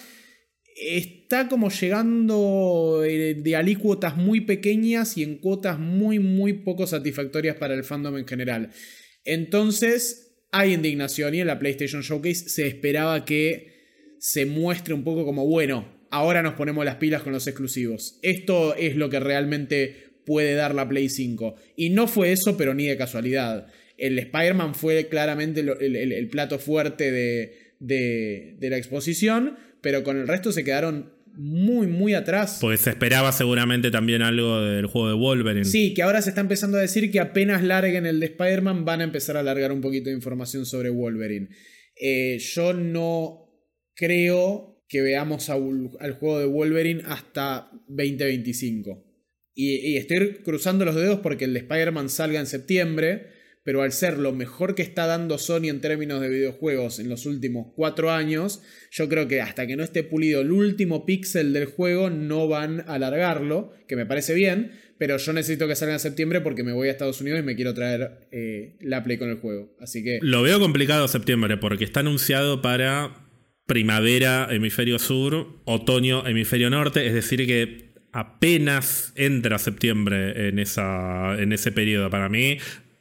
está como llegando eh, de alícuotas muy pequeñas y en cuotas muy, muy poco satisfactorias para el fandom en general. Entonces, hay indignación y en la PlayStation Showcase se esperaba que se muestre un poco como, bueno, ahora nos ponemos las pilas con los exclusivos. Esto es lo que realmente puede dar la Play 5. Y no fue eso, pero ni de casualidad. El Spider-Man fue claramente el, el- el plato fuerte de, de- de la exposición, pero con el resto se quedaron muy, muy atrás. Pues se esperaba seguramente también algo del juego de Wolverine. Sí, que ahora se está empezando a decir que apenas larguen el de Spider-Man van a empezar a largar un poquito de información sobre Wolverine. Eh, yo no creo que veamos a al juego de Wolverine hasta 2025. Y, estoy cruzando los dedos porque el de Spider-Man salga en septiembre, pero al ser lo mejor que está dando Sony en términos de videojuegos en los últimos cuatro años, yo creo que hasta que no esté pulido el último píxel del juego no van a alargarlo, que me parece bien, pero yo necesito que salga en septiembre porque me voy a Estados Unidos y me quiero traer eh, la Play con el juego. Así que Lo veo complicado septiembre porque está anunciado para primavera, hemisferio sur, otoño, hemisferio norte, es decir que apenas entra septiembre en, esa, en ese periodo. Para mí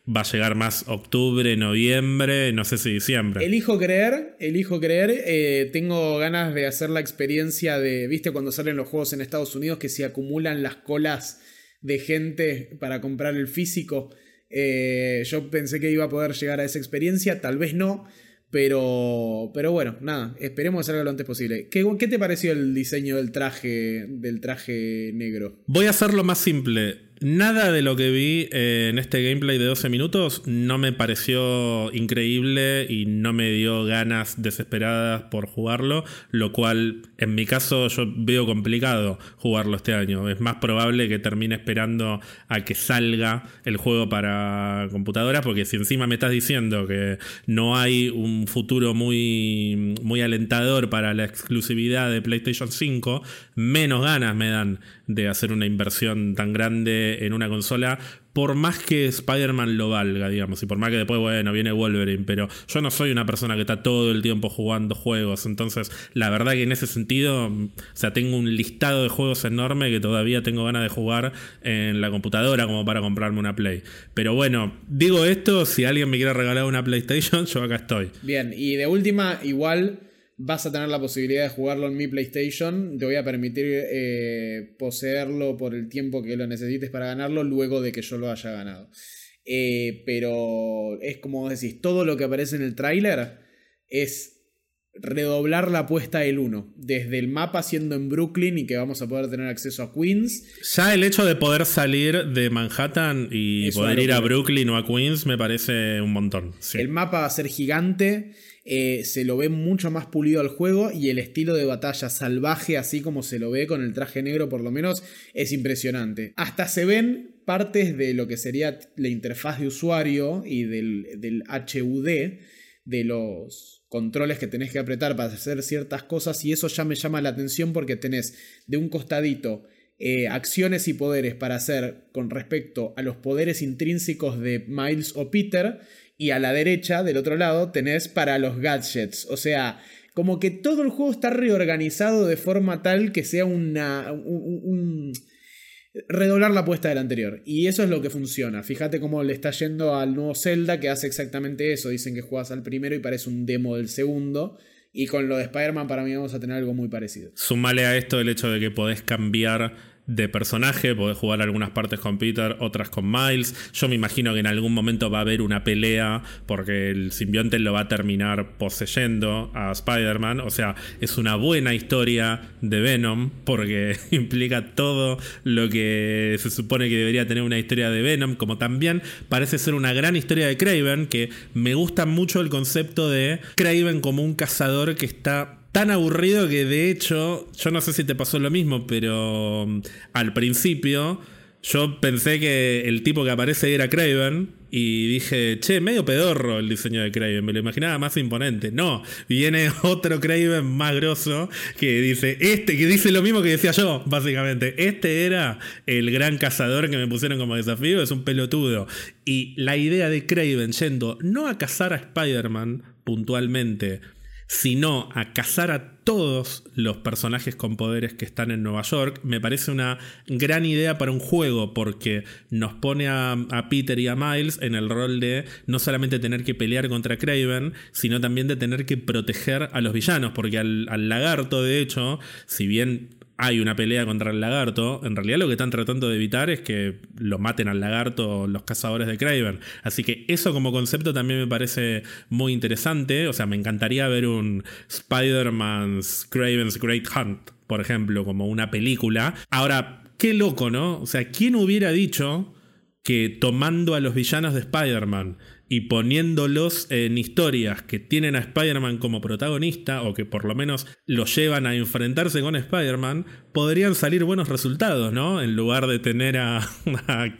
va a llegar más octubre, noviembre, no sé si diciembre. Elijo creer, elijo creer. eh, tengo ganas de hacer la experiencia de, viste, cuando salen los juegos en Estados Unidos que se acumulan las colas de gente para comprar el físico. Eh, yo pensé que iba a poder llegar a esa experiencia, tal vez no. Pero, pero bueno, nada, esperemos salga lo antes posible. ¿Qué, ¿Qué, te pareció el diseño del traje, del traje negro? Voy a hacerlo más simple. Nada de lo que vi eh, en este gameplay de 12 minutos no me pareció increíble y no me dio ganas desesperadas por jugarlo, lo cual en mi caso yo veo complicado jugarlo este año. Es más probable que termine esperando a que salga el juego para computadoras, porque si encima me estás diciendo que no hay un futuro muy, muy alentador para la exclusividad de PlayStation 5, menos ganas me dan de hacer una inversión tan grande en una consola, por más que Spider-Man lo valga, digamos, y por más que después, bueno, viene Wolverine, pero yo no soy una persona que está todo el tiempo jugando juegos, entonces la verdad que en ese sentido, o sea, tengo un listado de juegos enorme que todavía tengo ganas de jugar en la computadora como para comprarme una Play. Pero bueno, digo esto, si alguien me quiere regalar una PlayStation, yo acá estoy. Bien, y de última, igual vas a tener la posibilidad de jugarlo en mi PlayStation. Te voy a permitir eh, poseerlo por el tiempo que lo necesites para ganarlo luego de que yo lo haya ganado. Eh, pero es como decís, todo lo que aparece en el tráiler es redoblar la apuesta del 1. Desde el mapa siendo en Brooklyn y que vamos a poder tener acceso a Queens. Ya el hecho de poder salir de Manhattan y poder ir a Brooklyn o a Queens me parece un montón. El mapa va a ser gigante. Eh, se lo ve mucho más pulido al juego y el estilo de batalla salvaje, así como se lo ve con el traje negro por lo menos, es impresionante. Hasta se ven partes de lo que sería la interfaz de usuario y del, HUD, de los controles que tenés que apretar para hacer ciertas cosas y eso ya me llama la atención porque tenés de un costadito eh, acciones y poderes para hacer con respecto a los poderes intrínsecos de Miles o Peter y a la derecha, del otro lado, tenés para los gadgets. O sea, como que todo el juego está reorganizado de forma tal que sea una... Un, redoblar la apuesta del anterior. Y eso es lo que funciona. Fíjate cómo le está yendo al nuevo Zelda que hace exactamente eso. Dicen que juegas al primero y parece un demo del segundo. Y con lo de Spider-Man para mí vamos a tener algo muy parecido. Sumale a esto el hecho de que podés cambiar de personaje, podés jugar algunas partes con Peter, otras con Miles. Yo me imagino que en algún momento va a haber una pelea porque el simbionte lo va a terminar poseyendo a Spider-Man. O sea, es una buena historia de Venom porque implica todo lo que se supone que debería tener una historia de Venom, como también parece ser una gran historia de Craven, que me gusta mucho el concepto de Craven como un cazador que está tan aburrido que de hecho, yo no sé si te pasó lo mismo, pero mm, al principio yo pensé que el tipo que aparece era Craven y dije, che, medio pedorro el diseño de Craven, me lo imaginaba más imponente. No, viene otro Craven más grosso que dice, este, que dice lo mismo que decía yo, básicamente. Este era el gran cazador que me pusieron como desafío, es un pelotudo. Y la idea de Craven yendo no a cazar a Spider-Man puntualmente, sino a cazar a todos los personajes con poderes que están en Nueva York, me parece una gran idea para un juego porque nos pone a, Peter y a Miles en el rol de no solamente tener que pelear contra Craven, sino también de tener que proteger a los villanos, porque al lagarto, de hecho, si bien hay una pelea contra el lagarto, en realidad lo que están tratando de evitar es que lo maten al lagarto los cazadores de Craven. Así que eso como concepto también me parece muy interesante. O sea, me encantaría ver un Spider-Man's Craven's Great Hunt, por ejemplo, como una película. Ahora, qué loco, ¿no? O sea, ¿quién hubiera dicho que tomando a los villanos de Spider-Man y poniéndolos en historias que tienen a Spider-Man como protagonista o que por lo menos lo llevan a enfrentarse con Spider-Man, podrían salir buenos resultados, ¿no? En lugar de tener a, a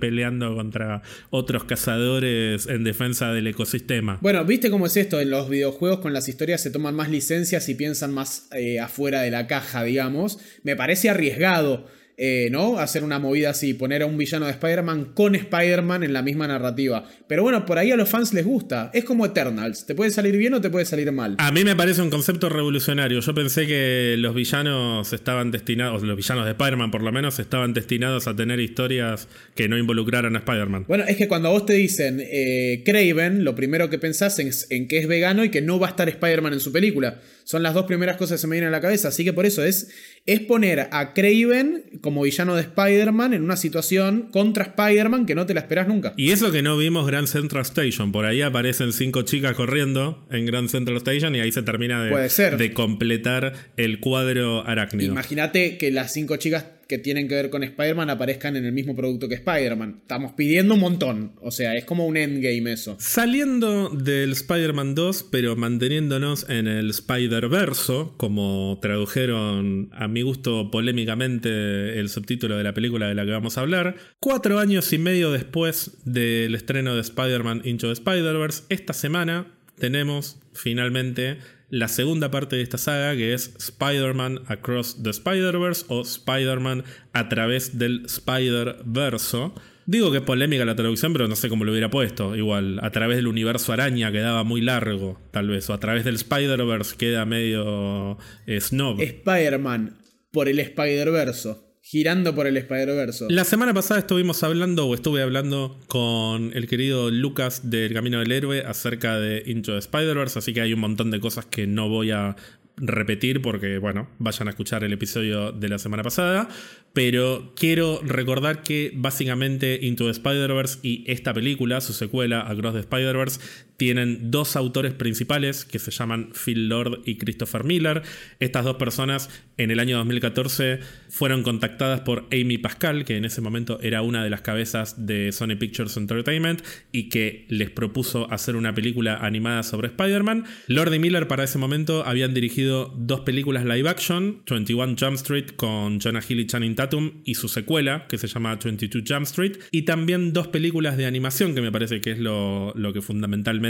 peleando contra otros cazadores en defensa del ecosistema. Bueno, ¿viste cómo es esto? En los videojuegos con las historias se toman más licencias y piensan más eh, afuera de la caja, digamos. Me parece arriesgado eh, ¿no? Hacer una movida así, poner a un villano de Spider-Man con Spider-Man en la misma narrativa. Pero bueno, por ahí a los fans les gusta. Es como Eternals. Te puede salir bien o te puede salir mal. A mí me parece un concepto revolucionario. Yo pensé que los villanos estaban destinados, los villanos de Spider-Man por lo menos, estaban destinados a tener historias que no involucraran a Spider-Man. Bueno, es que cuando a vos te dicen eh, Craven, lo primero que pensás es en que es vegano y que no va a estar Spider-Man en su película. Son las dos primeras cosas que se me vienen a la cabeza. Así que por eso es, es poner a Craven como villano de Spider-Man en una situación contra Spider-Man que no te la esperas nunca. Y eso que no vimos Grand Central Station. Por ahí aparecen cinco chicas corriendo en Grand Central Station y ahí se termina de, de completar el cuadro arácnido. Imagínate que las cinco chicas que tienen que ver con Spider-Man aparezcan en el mismo producto que Spider-Man. Estamos pidiendo un montón. O sea, es como un endgame eso. Saliendo del Spider-Man 2, pero manteniéndonos en el Spider-Verso, como tradujeron a mi gusto polémicamente el subtítulo de la película de la que vamos a hablar, cuatro años y medio después del estreno de Spider-Man Into the Spider-Verse, esta semana tenemos finalmente la segunda parte de esta saga, que es Spider-Man Across the Spider-Verse o Spider-Man a través del Spider-Verso. Digo que es polémica la traducción, pero no sé cómo lo hubiera puesto. Igual, a través del universo araña quedaba muy largo, tal vez. O a través del Spider-Verse queda medio eh, snob. Spider-Man por el Spider-Verso girando por el Spider-Verse. La semana pasada estuvimos hablando, o estuve hablando con el querido Lucas del Camino del Héroe acerca de Into the Spider-Verse, así que hay un montón de cosas que no voy a repetir porque, bueno, vayan a escuchar el episodio de la semana pasada. Pero quiero recordar que básicamente Into the Spider-Verse y esta película, su secuela, Across the Spider-Verse, tienen dos autores principales que se llaman Phil Lord y Christopher Miller. Estas dos personas en el año 2014 fueron contactadas por Amy Pascal, que en ese momento era una de las cabezas de Sony Pictures Entertainment y que les propuso hacer una película animada sobre Spider-Man. Lord y Miller para ese momento habían dirigido dos películas live action, 21 Jump Street con Jonah Hill y Channing Tatum y su secuela que se llama 22 Jump Street y también dos películas de animación que me parece que es lo, lo que fundamentalmente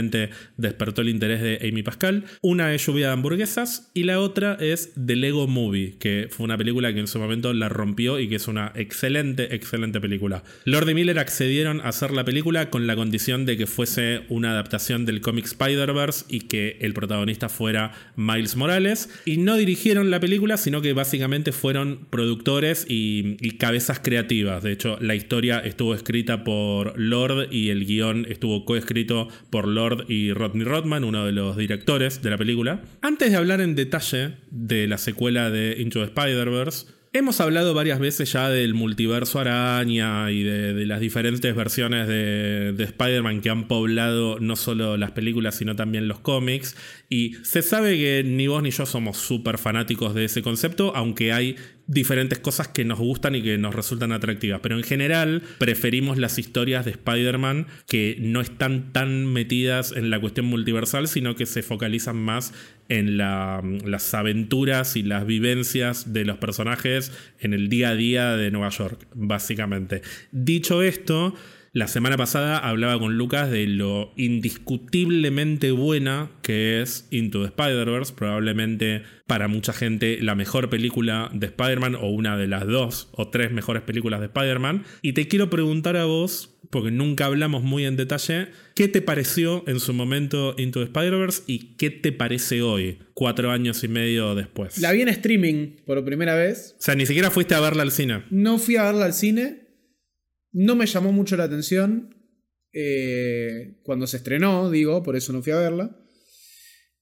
despertó el interés de Amy Pascal. Una es Lluvia de hamburguesas y la otra es The Lego Movie, que fue una película que en su momento la rompió y que es una excelente, excelente película. Lord y Miller accedieron a hacer la película con la condición de que fuese una adaptación del cómic Spider-Verse y que el protagonista fuera Miles Morales. Y no dirigieron la película, sino que básicamente fueron productores y, y cabezas creativas. De hecho, la historia estuvo escrita por Lord y el guion estuvo coescrito por Lord y Rodney Rodman, uno de los directores de la película. Antes de hablar en detalle de la secuela de Into the Spider-Verse, Hemos hablado varias veces ya del multiverso araña y de, las diferentes versiones de, de Spider-Man que han poblado no solo las películas, sino también los cómics. Y se sabe que ni vos ni yo somos súper fanáticos de ese concepto, aunque hay diferentes cosas que nos gustan y que nos resultan atractivas. Pero en general preferimos las historias de Spider-Man que no están tan metidas en la cuestión multiversal, sino que se focalizan más en las aventuras y las vivencias de los personajes en el día a día de Nueva York, básicamente. Dicho esto, la semana pasada hablaba con Lucas de lo indiscutiblemente buena que es Into the Spider-Verse, probablemente para mucha gente la mejor película de Spider-Man o una de las dos o tres mejores películas de Spider-Man. Y te quiero preguntar a vos, porque nunca hablamos muy en detalle, ¿qué te pareció en su momento Into the Spider-Verse y qué te parece hoy, cuatro años y medio después? La vi en streaming por primera vez. O sea, ni siquiera fuiste a verla al cine. No fui a verla al cine. No me llamó mucho la atención eh, cuando se estrenó, digo, por eso no fui a verla.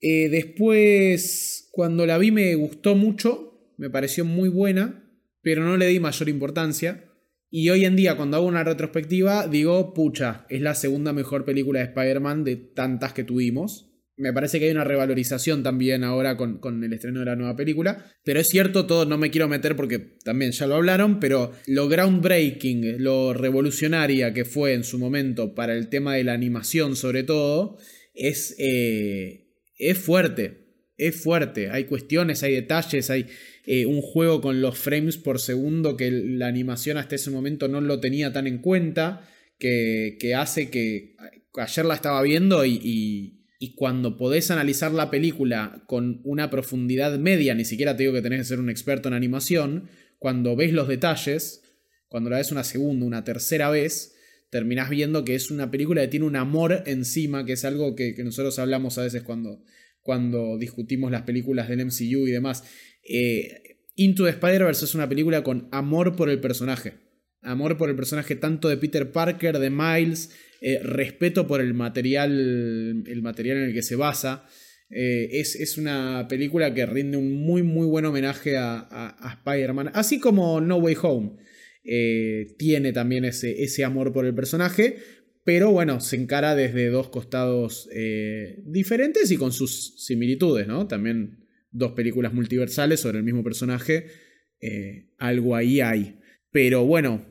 Eh, después, cuando la vi me gustó mucho, me pareció muy buena, pero no le di mayor importancia. Y hoy en día, cuando hago una retrospectiva, digo, pucha, es la segunda mejor película de Spider-Man de tantas que tuvimos me parece que hay una revalorización también ahora con, el estreno de la nueva película. Pero es cierto, todo no me quiero meter porque también ya lo hablaron, pero lo groundbreaking, lo revolucionaria que fue en su momento para el tema de la animación sobre todo, es, eh, es fuerte. Es fuerte. Hay cuestiones, hay detalles, hay eh, un juego con los frames por segundo que la animación hasta ese momento no lo tenía tan en cuenta, que, hace que ayer la estaba viendo y cuando podés analizar la película con una profundidad media, ni siquiera te digo que tenés que ser un experto en animación, cuando ves los detalles, cuando la ves una segunda, una tercera vez, terminás viendo que es una película que tiene un amor encima, que es algo que, nosotros hablamos a veces cuando, cuando discutimos las películas del MCU y demás. Eh, Into the Spider-Verse es una película con amor por el personaje. Amor por el personaje tanto de Peter Parker, de Miles, eh, respeto por el material, el material en el que se basa. Eh, es, una película que rinde un muy, muy buen homenaje a, Spider-Man, así como No Way Home. Eh, tiene también ese, ese, amor por el personaje, pero bueno, se encara desde dos costados diferentes y con sus similitudes, ¿no? También dos películas multiversales sobre el mismo personaje, algo ahí hay. Pero bueno,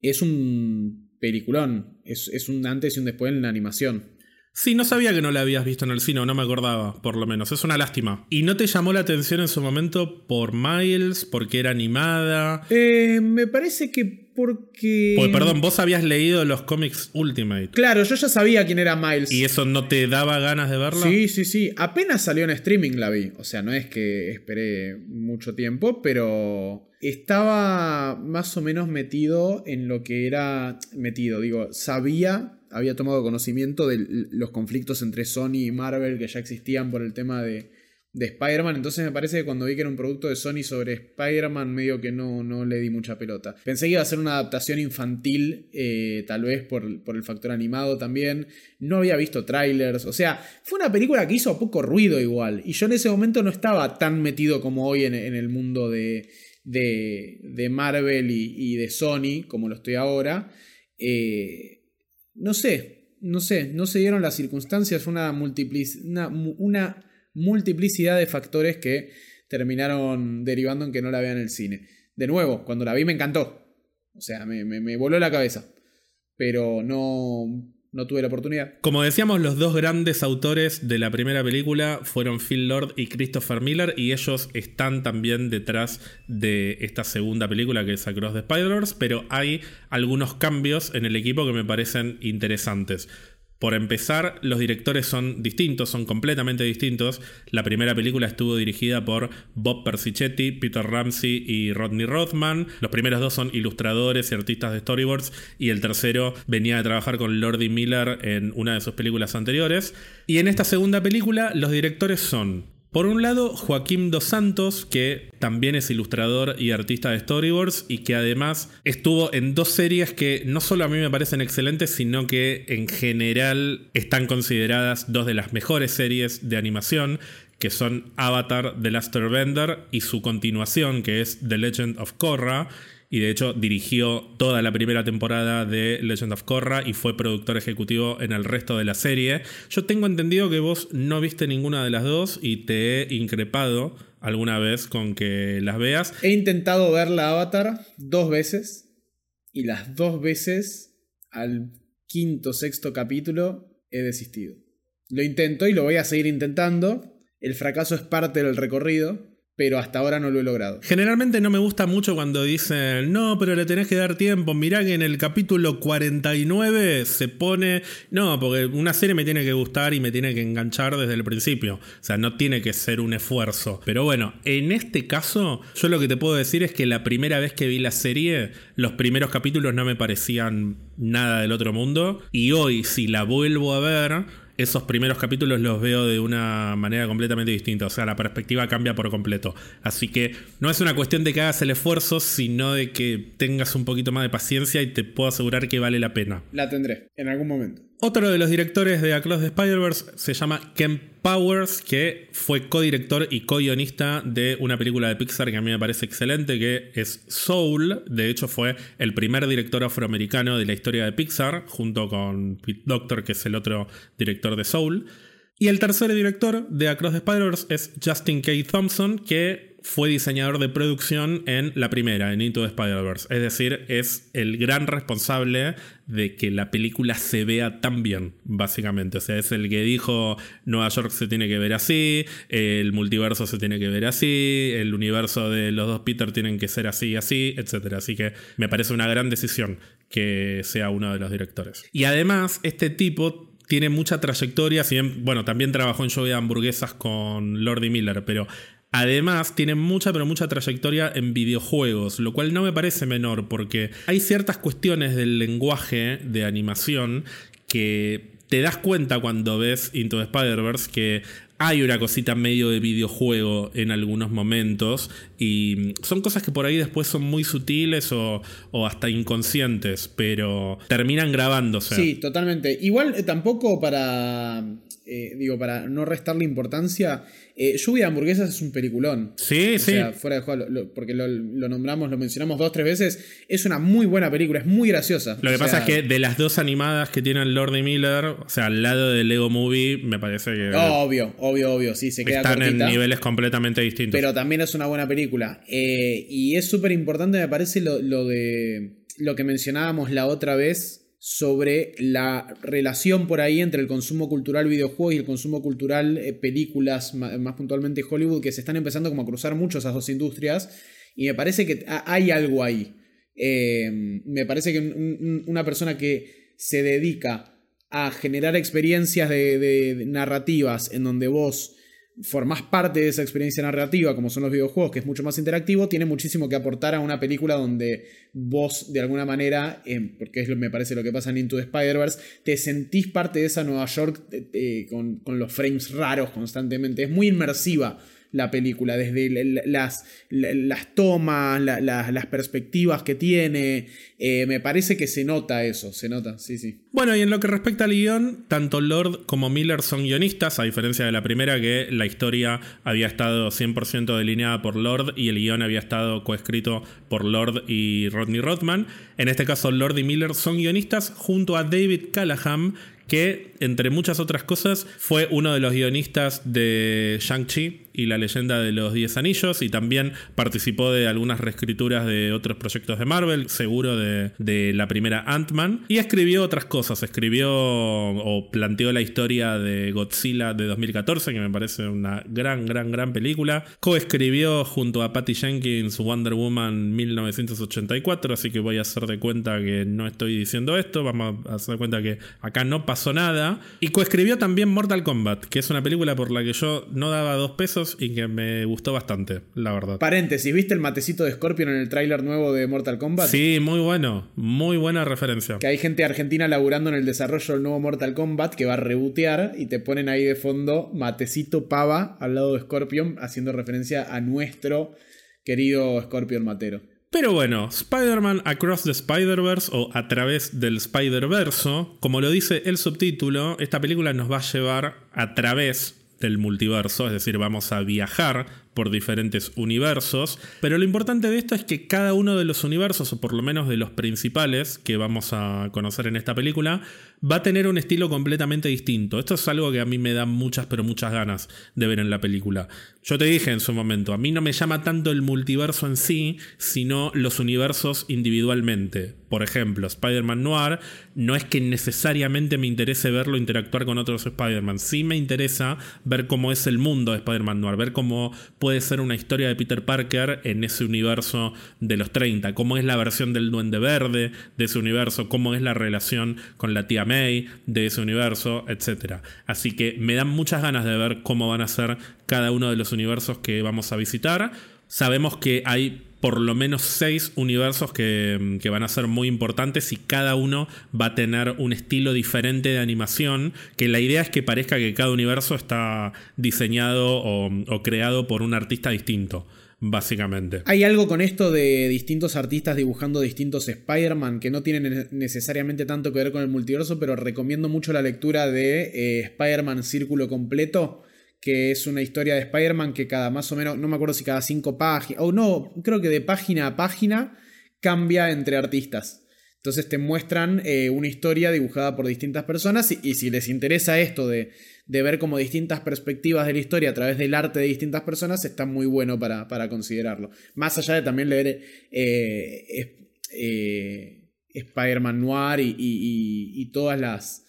es un peliculón, es, es un antes y un después en la animación. Sí, no sabía que no la habías visto en el cine, no me acordaba, por lo menos. Es una lástima. ¿Y no te llamó la atención en su momento por Miles, porque era animada? Eh, me parece que porque... Pues perdón, vos habías leído los cómics Ultimate. Claro, yo ya sabía quién era Miles. ¿Y eso no te daba ganas de verla? Sí, sí, sí. Apenas salió en streaming la vi. O sea, no es que esperé mucho tiempo, pero estaba más o menos metido en lo que era metido. Digo, sabía había tomado conocimiento de los conflictos entre Sony y Marvel que ya existían por el tema de, Spider-Man. Entonces me parece que cuando vi que era un producto de Sony sobre Spider-Man, medio que no, no le di mucha pelota. Pensé que iba a ser una adaptación infantil, eh, tal vez por, el factor animado también. No había visto trailers. O sea, fue una película que hizo poco ruido igual. Y yo en ese momento no estaba tan metido como hoy en, el mundo de, de, Marvel y, y, de Sony, como lo estoy ahora. Eh, no sé, no sé, no se dieron las circunstancias, fue una, una, multiplicidad de factores que terminaron derivando en que no la vean en el cine. De nuevo, cuando la vi me encantó. O sea, me, me voló la cabeza. Pero no, no tuve la oportunidad. Como decíamos, los dos grandes autores de la primera película fueron Phil Lord y Christopher Miller y ellos están también detrás de esta segunda película que es Across the Spider-Verse, pero hay algunos cambios en el equipo que me parecen interesantes. Por empezar, los directores son distintos, son completamente distintos. La primera película estuvo dirigida por Bob Persichetti, Peter Ramsey y Rodney Rothman. Los primeros dos son ilustradores y artistas de storyboards y el tercero venía de trabajar con Lordy Miller en una de sus películas anteriores. Y en esta segunda película los directores son por un lado, Joaquín Dos Santos, que también es ilustrador y artista de storyboards y que además estuvo en dos series que no solo a mí me parecen excelentes, sino que en general están consideradas dos de las mejores series de animación, que son Avatar The Last Airbender y su continuación, que es The Legend of Korra y de hecho dirigió toda la primera temporada de Legend of Korra y fue productor ejecutivo en el resto de la serie. Yo tengo entendido que vos no viste ninguna de las dos y te he increpado alguna vez con que las veas. He intentado ver la Avatar dos veces y las dos veces al quinto, sexto capítulo he desistido. Lo intento y lo voy a seguir intentando. El fracaso es parte del recorrido pero hasta ahora no lo he logrado. Generalmente no me gusta mucho cuando dicen, no, pero le tenés que dar tiempo. Mirá que en el capítulo 49 se pone, no, porque una serie me tiene que gustar y me tiene que enganchar desde el principio. O sea, no tiene que ser un esfuerzo. Pero bueno, en este caso, yo lo que te puedo decir es que la primera vez que vi la serie, los primeros capítulos no me parecían nada del otro mundo. Y hoy, si la vuelvo a ver, esos primeros capítulos los veo de una manera completamente distinta. O sea, la perspectiva cambia por completo. Así que no es una cuestión de que hagas el esfuerzo, sino de que tengas un poquito más de paciencia y te puedo asegurar que vale la pena. La tendré, en algún momento. Otro de los directores de Across the Spider-Verse se llama Ken Powers, que fue co-director y co-guionista de una película de Pixar que a mí me parece excelente, que es Soul. De hecho, fue el primer director afroamericano de la historia de Pixar, junto con Pete Doctor, que es el otro director de Soul. Y el tercer director de Across the Spider-Verse es Justin K. Thompson, que fue diseñador de producción en la primera, en Into the Spider-Verse. Es decir, es el gran responsable de que la película se vea tan bien, básicamente. O sea, es el que dijo Nueva York se tiene que ver así, el multiverso se tiene que ver así, el universo de los dos Peter tienen que ser así y así, etc. Así que me parece una gran decisión que sea uno de los directores. Y además, este tipo tiene mucha trayectoria, bueno, también trabajó en Show de Hamburguesas con Lordy Miller, pero Además, tiene mucha, pero mucha trayectoria en videojuegos, lo cual no me parece menor, porque hay ciertas cuestiones del lenguaje de animación que te das cuenta cuando ves Into the Spider-Verse que hay una cosita medio de videojuego en algunos momentos y son cosas que por ahí después son muy sutiles o, hasta inconscientes, pero terminan grabándose. Sí, totalmente. Igual eh, tampoco para, eh, digo, para no restarle importancia, eh, Lluvia de hamburguesas es un peliculón. Sí, sí. Sea, fuera de juego, porque lo, nombramos, lo mencionamos dos, tres veces. Es una muy buena película, es muy graciosa. Lo que pasa es que de las dos animadas que tienen Lord y Miller, o sea, al lado del Lego Movie, me parece que. Obvio, obvio, obvio, sí, se queda Están en niveles completamente distintos. Pero también es una buena película. Eh, y es súper importante, me parece, lo, lo de. Lo que mencionábamos la otra vez sobre la relación por ahí entre el consumo cultural videojuegos y el consumo cultural eh, películas, más, puntualmente Hollywood, que se están empezando como a cruzar mucho esas dos industrias. Y me parece que hay algo ahí. Eh, me parece que una persona que se dedica a generar experiencias de narrativas en donde vos formás parte de esa experiencia narrativa, como son los videojuegos, que es mucho más interactivo, tiene muchísimo que aportar a una película donde vos, de alguna manera, porque es lo, me parece lo que pasa en Into the Spider-Verse, te sentís parte de esa Nueva York eh, eh, con, con los frames raros constantemente. Es muy inmersiva la película, desde las, las tomas, las perspectivas que tiene. Eh, me parece que se nota eso, se nota, sí, sí. Bueno, y en lo que respecta al guion, tanto Lord como Miller son guionistas, a diferencia de la primera, que la historia había estado 100% delineada por Lord y el guion había estado coescrito por Lord y Rodney Rothman. En este caso, Lord y Miller son guionistas junto a David Callahan, que, entre muchas otras cosas, fue uno de los guionistas de Shang-Chi y la leyenda de los Diez Anillos y también participó de algunas reescrituras de otros proyectos de Marvel, seguro de, de la primera Ant-Man, y escribió otras cosas, escribió o planteó la historia de Godzilla de 2014, que me parece una gran, gran, gran película, coescribió junto a Patty Jenkins Wonder Woman 1984, así que voy a hacer de cuenta que no estoy diciendo esto, vamos a hacer de cuenta que acá no pasó nada, y coescribió también Mortal Kombat, que es una película por la que yo no daba dos pesos, y que me gustó bastante, la verdad. Paréntesis, ¿viste el matecito de Scorpion en el tráiler nuevo de Mortal Kombat? Sí, muy bueno, muy buena referencia. Que hay gente argentina laburando en el desarrollo del nuevo Mortal Kombat que va a rebotear y te ponen ahí de fondo matecito pava al lado de Scorpion haciendo referencia a nuestro querido Scorpion Matero. Pero bueno, Spider-Man Across the Spider-Verse o a través del Spider-Verso, como lo dice el subtítulo, esta película nos va a llevar a través del multiverso, es decir, vamos a viajar por diferentes universos, pero lo importante de esto es que cada uno de los universos, o por lo menos de los principales que vamos a conocer en esta película, va a tener un estilo completamente distinto. Esto es algo que a mí me da muchas, pero muchas ganas de ver en la película. Yo te dije en su momento, a mí no me llama tanto el multiverso en sí, sino los universos individualmente. Por ejemplo, Spider-Man Noir, no es que necesariamente me interese verlo interactuar con otros Spider-Man, sí me interesa ver cómo es el mundo de Spider-Man Noir, ver cómo puede ser una historia de Peter Parker en ese universo de los 30, cómo es la versión del Duende Verde de ese universo, cómo es la relación con la tía May de ese universo, etc. Así que me dan muchas ganas de ver cómo van a ser cada uno de los universos que vamos a visitar. Sabemos que hay por lo menos seis universos que, van a ser muy importantes y cada uno va a tener un estilo diferente de animación, que la idea es que parezca que cada universo está diseñado o, o creado por un artista distinto básicamente. Hay algo con esto de distintos artistas dibujando distintos Spider-Man que no tienen necesariamente tanto que ver con el multiverso, pero recomiendo mucho la lectura de eh, Spider-Man Círculo Completo que es una historia de Spider-Man que cada más o menos, no me acuerdo si cada cinco páginas, o no, creo que de página a página cambia entre artistas. Entonces te muestran eh, una historia dibujada por distintas personas y, si les interesa esto de, ver como distintas perspectivas de la historia a través del arte de distintas personas, está muy bueno para, considerarlo. Más allá de también leer eh, eh, Spider-Man Noir y todas las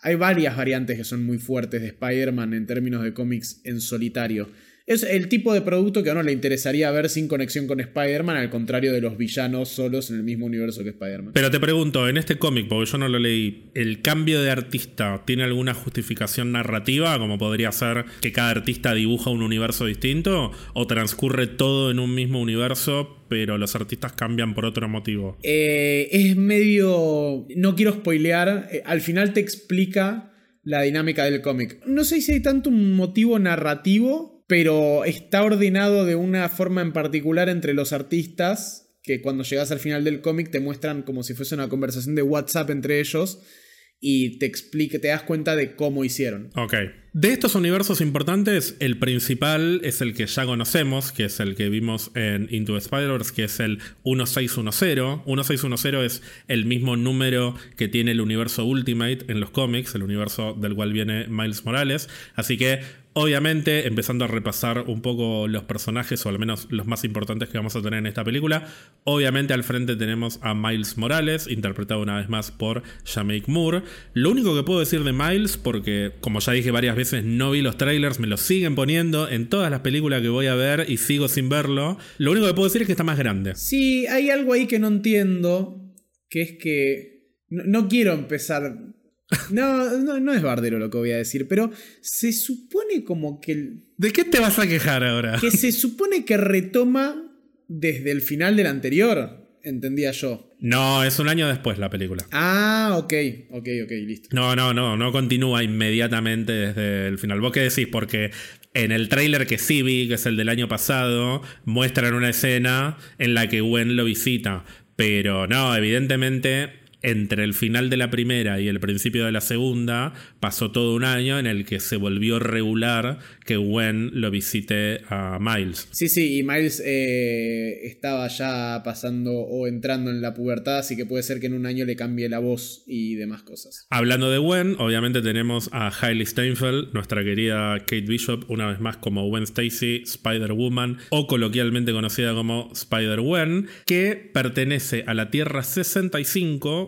hay varias variantes que son muy fuertes de Spider-Man en términos de cómics en solitario. Es el tipo de producto que a uno le interesaría ver sin conexión con Spider-Man, al contrario de los villanos solos en el mismo universo que Spider-Man. Pero te pregunto, en este cómic, porque yo no lo leí, ¿el cambio de artista tiene alguna justificación narrativa? Como podría ser que cada artista dibuja un universo distinto, o transcurre todo en un mismo universo, pero los artistas cambian por otro motivo. Eh, es medio. No quiero spoilear. Eh, al final te explica la dinámica del cómic. No sé si hay tanto un motivo narrativo, pero está ordenado de una forma en particular entre los artistas que cuando llegas al final del cómic te muestran como si fuese una conversación de WhatsApp entre ellos y te explica, te das cuenta de cómo hicieron. Ok. De estos universos importantes, el principal es el que ya conocemos, que es el que vimos en Into the Spider-Verse, que es el 1610. 1610 es el mismo número que tiene el universo Ultimate en los cómics, el universo del cual viene Miles Morales. Así que Obviamente, empezando a repasar un poco los personajes, o al menos los más importantes que vamos a tener en esta película. Obviamente, al frente tenemos a Miles Morales, interpretado una vez más por Jamaic Moore. Lo único que puedo decir de Miles, porque como ya dije varias veces, no vi los trailers, me los siguen poniendo en todas las películas que voy a ver y sigo sin verlo. Lo único que puedo decir es que está más grande. Sí, hay algo ahí que no entiendo, que es que no quiero empezar no, no, es bardero lo que voy a decir, pero se supone como que... ¿De qué te vas a quejar ahora? Que se supone que retoma desde el final del anterior, entendía yo. No, es un año después la película. Ah, ok, ok, ok, listo. No, no, no, no continúa inmediatamente desde el final. ¿Vos qué decís? Porque en el tráiler que sí vi, que es el del año pasado, muestran una escena en la que Gwen lo visita. Pero no, evidentemente entre el final de la primera y el principio de la segunda pasó todo un año en el que se volvió regular que Gwen lo visite a Miles. Sí, sí, y Miles eh, estaba ya pasando o entrando en la pubertad, así que puede ser que en un año le cambie la voz y demás cosas. Hablando de Gwen, obviamente tenemos a Hailey Steinfeld, nuestra querida Kate Bishop, una vez más como Gwen Stacy, Spider-Woman, o coloquialmente conocida como Spider-Gwen, que pertenece a la Tierra 65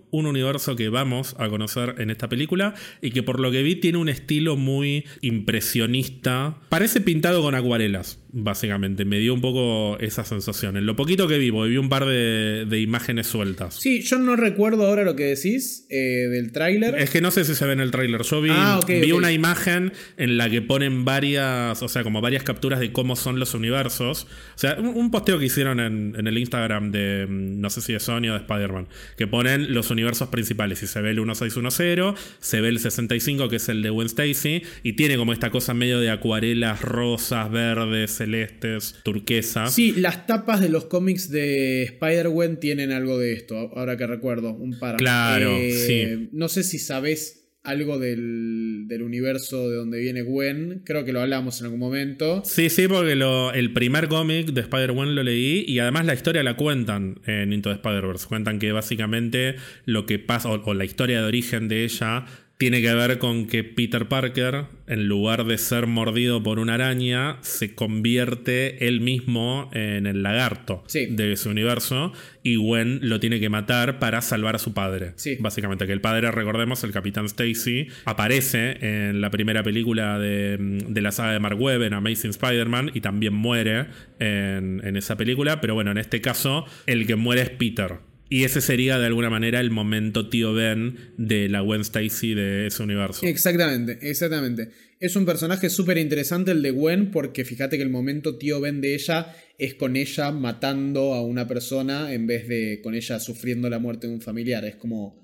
un universo que vamos a conocer en esta película y que por lo que vi tiene un estilo muy impresionista. Parece pintado con acuarelas básicamente. Me dio un poco esa sensación. En lo poquito que vivo, vi un par de, imágenes sueltas. Sí, yo no recuerdo ahora lo que decís eh, del tráiler. Es que no sé si se ve en el tráiler. Yo vi, ah, vi una imagen en la que ponen varias, o sea, como varias capturas de cómo son los universos. O sea, un, posteo que hicieron en, el Instagram de, mm, no sé si de Sony o de Spider-Man, que ponen los universos principales. Y se ve el 1610, se ve el 65, que es el de Gwen Stacy, y tiene como esta cosa medio de acuarelas rosas, verdes, celestes, turquesas. Sí, las tapas de los cómics de Spider-Gwen tienen algo de esto, ahora que recuerdo, un par. Claro, eh, sí. No sé si sabes algo del, universo de donde viene Gwen. Creo que lo hablamos en algún momento. Sí, sí, porque el primer cómic de Spider-Gwen lo leí y además la historia la cuentan en Into the Spider-Verse. Cuentan que básicamente lo que pasa, o la historia de origen de ella tiene que ver con que Peter Parker, en lugar de ser mordido por una araña, se convierte él mismo en el lagarto de su universo y Gwen lo tiene que matar para salvar a su padre. Básicamente, que el padre, recordemos, el Capitán Stacy, aparece en la primera película de, la saga de Mark Webb en Amazing Spider-Man y también muere en, en esa película, pero bueno, en este caso el que muere es Peter. Y ese sería de alguna manera el momento tío Ben de la Gwen Stacy de ese universo. Exactamente, exactamente. Es un personaje súper interesante el de Gwen porque fíjate que el momento tío Ben de ella es con ella matando a una persona en vez de con ella sufriendo la muerte de un familiar. Es como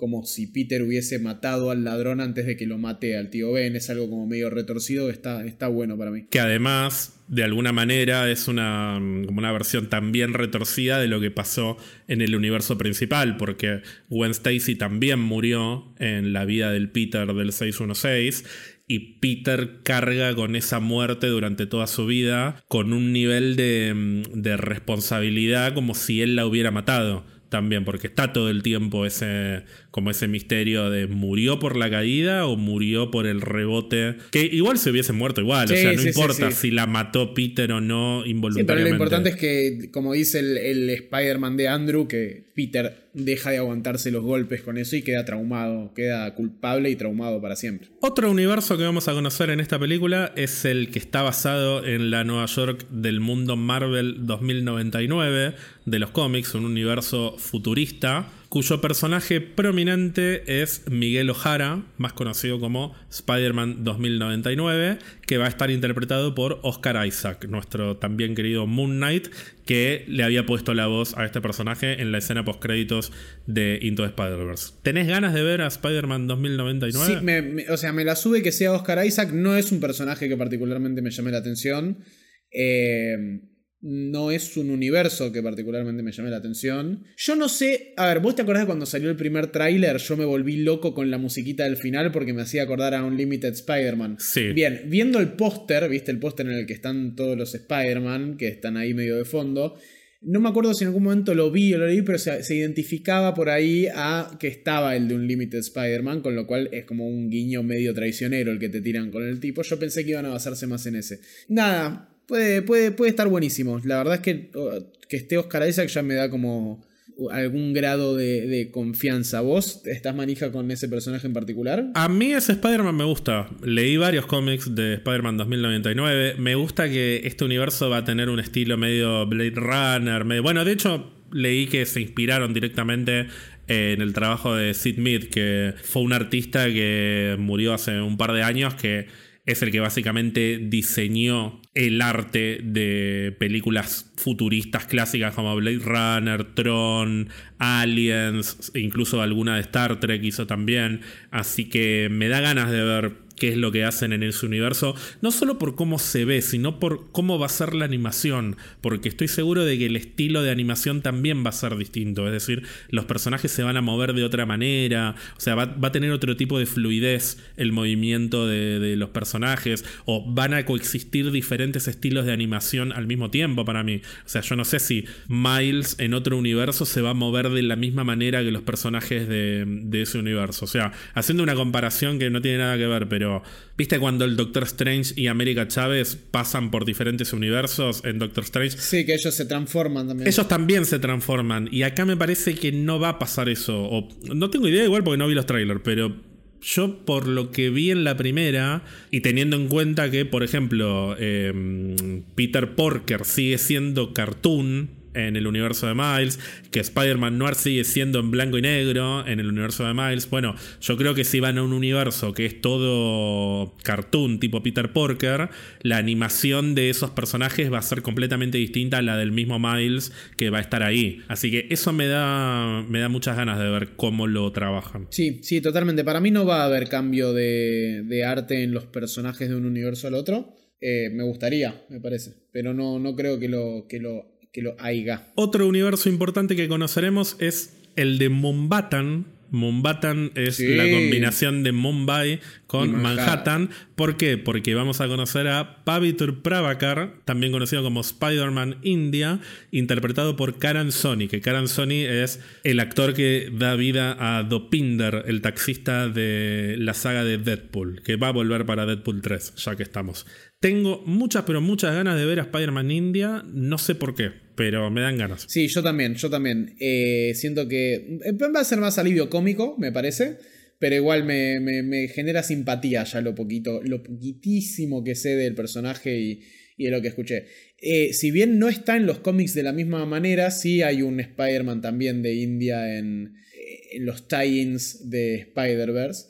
como si Peter hubiese matado al ladrón antes de que lo mate al tío Ben. Es algo como medio retorcido, está, está bueno para mí. Que además, de alguna manera, es una, como una versión también retorcida de lo que pasó en el universo principal, porque Gwen Stacy también murió en la vida del Peter del 616 y Peter carga con esa muerte durante toda su vida con un nivel de, de responsabilidad como si él la hubiera matado también, porque está todo el tiempo ese, como ese misterio de murió por la caída o murió por el rebote. Que igual se hubiese muerto igual, o sea, no importa si la mató Peter o no involuntariamente. pero lo importante es que, como dice el, el Spider-Man de Andrew, que Peter deja de aguantarse los golpes con eso y queda traumado, queda culpable y traumado para siempre. Otro universo que vamos a conocer en esta película es el que está basado en la Nueva York del mundo Marvel 2099 de los cómics, un universo futurista, cuyo personaje prominente es Miguel O'Hara, más conocido como Spider-Man 2099, que va a estar interpretado por Oscar Isaac, nuestro también querido Moon Knight, que le había puesto la voz a este personaje en la escena post-créditos de Into Spider-Verse. ¿Tenés ganas de ver a Spider-Man 2099? Sí, o sea, me la sube que sea Oscar Isaac, no es un personaje que particularmente me llame la atención. Eh, no es un universo que particularmente me llame la atención. Yo no sé, a ver, ¿vos te acordás de cuando salió el primer tráiler? Yo me volví loco con la musiquita del final porque me hacía acordar a Unlimited Spider-Man. Sí. Bien, viendo el póster, viste el póster en el que están todos los Spider-Man, que están ahí medio de fondo. No me acuerdo si en algún momento lo vi o lo leí, pero se, se identificaba por ahí a que estaba el de Unlimited Spider-Man, con lo cual es como un guiño medio traicionero el que te tiran con el tipo. Yo pensé que iban a basarse más en ese. Nada, Puede, puede, puede estar buenísimo. La verdad es que que esté Oscar Isaac ya me da como algún grado de, confianza. ¿Vos estás manija con ese personaje en particular? A mí ese Spider-Man me gusta. Leí varios cómics de Spider-Man 2099. Me gusta que este universo va a tener un estilo medio Blade Runner. Bueno, de hecho, leí que se inspiraron directamente en el trabajo de Sid Mead, que fue un artista que murió hace un par de años que es el que básicamente diseñó el arte de películas futuristas clásicas como Blade Runner, Tron, Aliens, incluso alguna de Star Trek hizo también. Así que me da ganas de ver qué es lo que hacen en ese universo, no solo por cómo se ve, sino por cómo va a ser la animación, porque estoy seguro de que el estilo de animación también va a ser distinto, es decir, los personajes se van a mover de otra manera, o sea, va, a tener otro tipo de fluidez el movimiento de, de, los personajes, o van a coexistir diferentes estilos de animación al mismo tiempo para mí, o sea, yo no sé si Miles en otro universo se va a mover de la misma manera que los personajes de, de ese universo, o sea, haciendo una comparación que no tiene nada que ver, pero ¿viste cuando el Doctor Strange y América Chávez pasan por diferentes universos en Doctor Strange? Sí, que ellos se transforman también. Ellos también se transforman. Y acá me parece que no va a pasar eso. O, no tengo idea igual porque no vi los trailers, pero yo por lo que vi en la primera y teniendo en cuenta que, por ejemplo, em, Peter Porker sigue siendo cartoon en el universo de Miles, que Spider-Man Noir sigue siendo en blanco y negro en el universo de Miles. Bueno, yo creo que si van a un universo que es todo cartoon tipo Peter Porker, la animación de esos personajes va a ser completamente distinta a la del mismo Miles que va a estar ahí. Así que eso me da, me da muchas ganas de ver cómo lo trabajan. Sí, sí, totalmente. Para mí no va a haber cambio de, de arte en los personajes de un universo al otro. Eh, me gustaría, me parece. Pero no, no creo que lo, que lo que lo haiga. Otro universo importante que conoceremos es el de Mombatan. Mombatan es la combinación de Mumbai con Manhattan. ¿Por qué? Porque vamos a conocer a Pavitur Pravakar, también conocido como Spider-Man India, interpretado por Karan Soni, que Karan Soni es el actor que da vida a Dopinder, el taxista de la saga de Deadpool, que va a volver para Deadpool 3, ya que estamos. Tengo muchas, pero muchas ganas de ver a Spider-Man India. No sé por qué, pero me dan ganas. Sí, yo también, yo también. Eh, siento que eh, va a ser más alivio cómico, me parece. Pero igual me, genera simpatía ya lo poquito, lo poquitísimo que sé del personaje y, de lo que escuché. Eh, si bien no está en los cómics de la misma manera, sí hay un Spider-Man también de India en, en los tie-ins de Spider-Verse.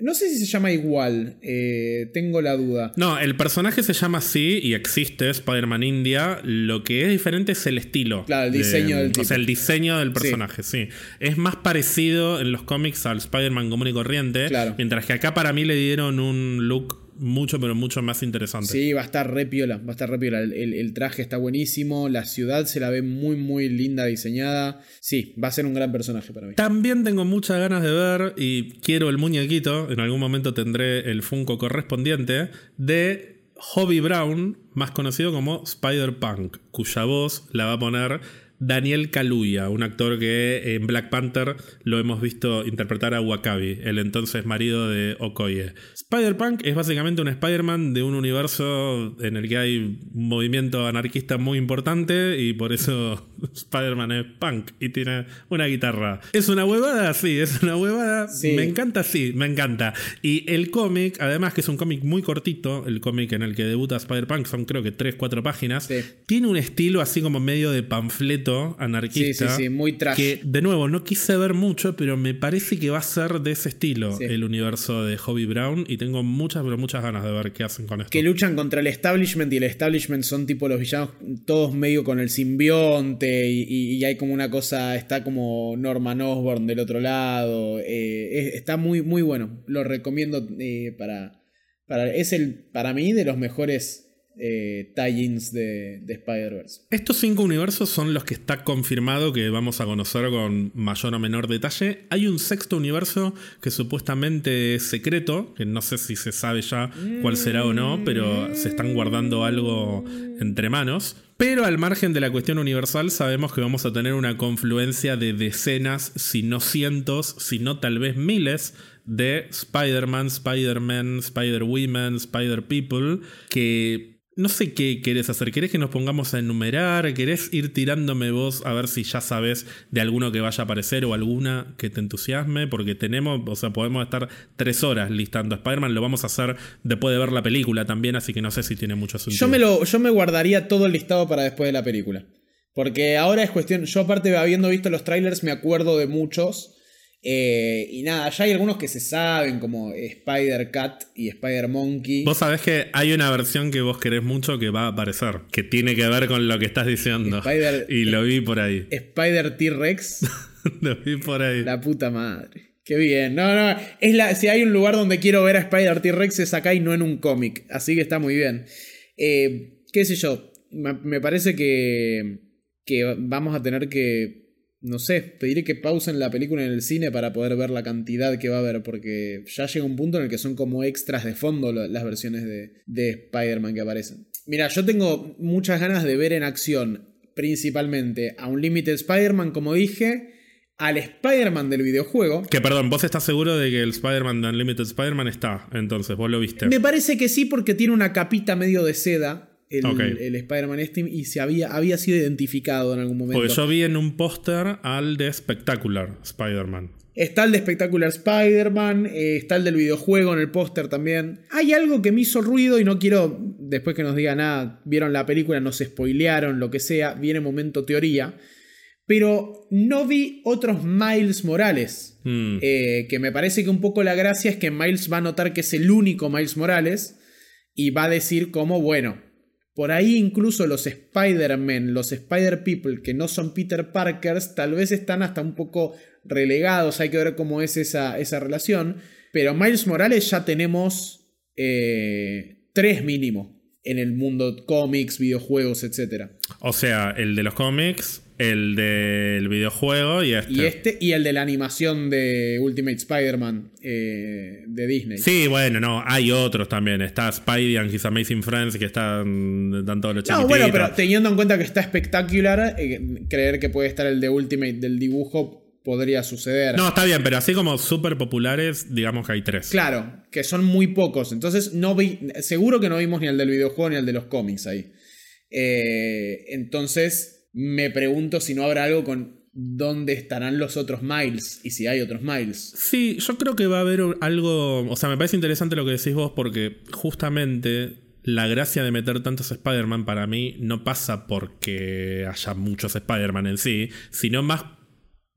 No sé si se llama igual, eh, tengo la duda. No, el personaje se llama así y existe, Spider-Man India. Lo que es diferente es el estilo. Claro, el diseño del tipo. O sea, el diseño del personaje, sí. Es más parecido en los cómics al Spider-Man común y corriente. Claro. Mientras que acá para mí le dieron un look mucho, pero mucho más interesante. Sí, va a estar re piola, va a estar re piola. El, traje está buenísimo, la ciudad se la ve muy, muy linda diseñada. Sí, va a ser un gran personaje para mí. También tengo muchas ganas de ver, y quiero el muñequito, en algún momento tendré el Funko correspondiente, de Hobby Brown, más conocido como Spider-Punk, cuya voz la va a poner Daniel Kaluuya, un actor que en Black Panther lo hemos visto interpretar a Wakabi, el entonces marido de Okoye. Spider-Punk es básicamente un Spider-Man de un universo en el que hay un movimiento anarquista muy importante y por eso Spider-Man es punk y tiene una guitarra. ¿Es una huevada? Sí, es una huevada. Me encanta, sí, me encanta. Y el cómic, además que es un cómic muy cortito, el cómic en el que debuta Spider-Punk, son creo que 3-4 páginas, tiene un estilo así como medio de panfleto anarquista. Sí, sí, sí, muy trash. Que, de nuevo, no quise ver mucho, pero me parece que va a ser de ese estilo el universo de Hobby Brown y tengo muchas, pero muchas ganas de ver qué hacen con esto. Que luchan contra el establishment y el establishment son tipo los villanos todos medio con el simbionte y, hay como una cosa, está como Norman Osborn del otro lado. Eh, está muy, muy bueno. Lo recomiendo eh, para, para... Es el, para mí, de los mejores eh, tie-ins de, Spider-Verse. Estos cinco universos son los que está confirmado que vamos a conocer con mayor o menor detalle. Hay un sexto universo que supuestamente es secreto, que no sé si se sabe ya cuál será o no, pero se están guardando algo entre manos. Pero al margen de la cuestión universal, sabemos que vamos a tener una confluencia de decenas, si no cientos, si no tal vez miles de Spider-Man, Spider-Man, Spider-Women, Spider-People, que no sé qué querés hacer. ¿Querés que nos pongamos a enumerar? ¿Querés ir tirándome vos a ver si ya sabes de alguno que vaya a aparecer o alguna que te entusiasme? Porque tenemos, o sea, podemos estar tres horas listando a Spider-Man. Lo vamos a hacer después de ver la película también, así que no sé si tiene mucho sentido. Yo me, lo, yo me guardaría todo el listado para después de la película. Porque ahora es cuestión. Yo, aparte, habiendo visto los trailers, me acuerdo de muchos. Eh, y nada, ya hay algunos que se saben, como Spider Cat y Spider Monkey. Vos sabés que hay una versión que vos querés mucho que va a aparecer, que tiene que ver con lo que estás diciendo. y lo vi por ahí. Spider T-Rex. lo vi por ahí. La puta madre. Qué bien. No, no. Es la, si hay un lugar donde quiero ver a Spider T-Rex es acá y no en un cómic. Así que está muy bien. Eh, ¿Qué sé yo? Me parece que, que vamos a tener que no sé, pediré que pausen la película en el cine para poder ver la cantidad que va a haber, porque ya llega un punto en el que son como extras de fondo las versiones de, de Spider-Man que aparecen. Mira, yo tengo muchas ganas de ver en acción, principalmente a un Limited Spider-Man, como dije, al Spider-Man del videojuego. Que perdón, ¿vos estás seguro de que el Spider-Man de Unlimited Spider-Man está? Entonces, vos lo viste. Me parece que sí, porque tiene una capita medio de seda el, Spider-Man Steam y se había, había sido identificado en algún momento. Porque yo vi en un póster al de Spectacular Spider-Man. Está el de Spectacular Spider-Man, eh, está el del videojuego en el póster también. Hay algo que me hizo ruido y no quiero, después que nos diga nada, vieron la película, nos spoilearon, lo que sea, viene momento teoría. Pero no vi otros Miles Morales. Hmm. Eh, que me parece que un poco la gracia es que Miles va a notar que es el único Miles Morales y va a decir como, bueno, por ahí incluso los Spider-Man, los Spider-People que no son Peter Parkers, tal vez están hasta un poco relegados, hay que ver cómo es esa, esa relación. Pero Miles Morales ya tenemos eh, tres mínimo en el mundo cómics, videojuegos, etc. O sea, el de los cómics, el del videojuego y este. Y este y el de la animación de Ultimate Spider-Man eh, de Disney. Sí, bueno, no, hay otros también. Está Spidey and His Amazing Friends que están, están todos los No, bueno, pero teniendo en cuenta que está espectacular, eh, creer que puede estar el de Ultimate del dibujo podría suceder. No, está bien, pero así como súper populares, digamos que hay tres. Claro, que son muy pocos. Entonces, no vi, seguro que no vimos ni el del videojuego ni el de los cómics ahí. Eh, entonces me pregunto si no habrá algo con dónde estarán los otros Miles y si hay otros Miles. Sí, yo creo que va a haber algo, o sea, me parece interesante lo que decís vos porque justamente la gracia de meter tantos Spider-Man para mí no pasa porque haya muchos Spider-Man en sí, sino más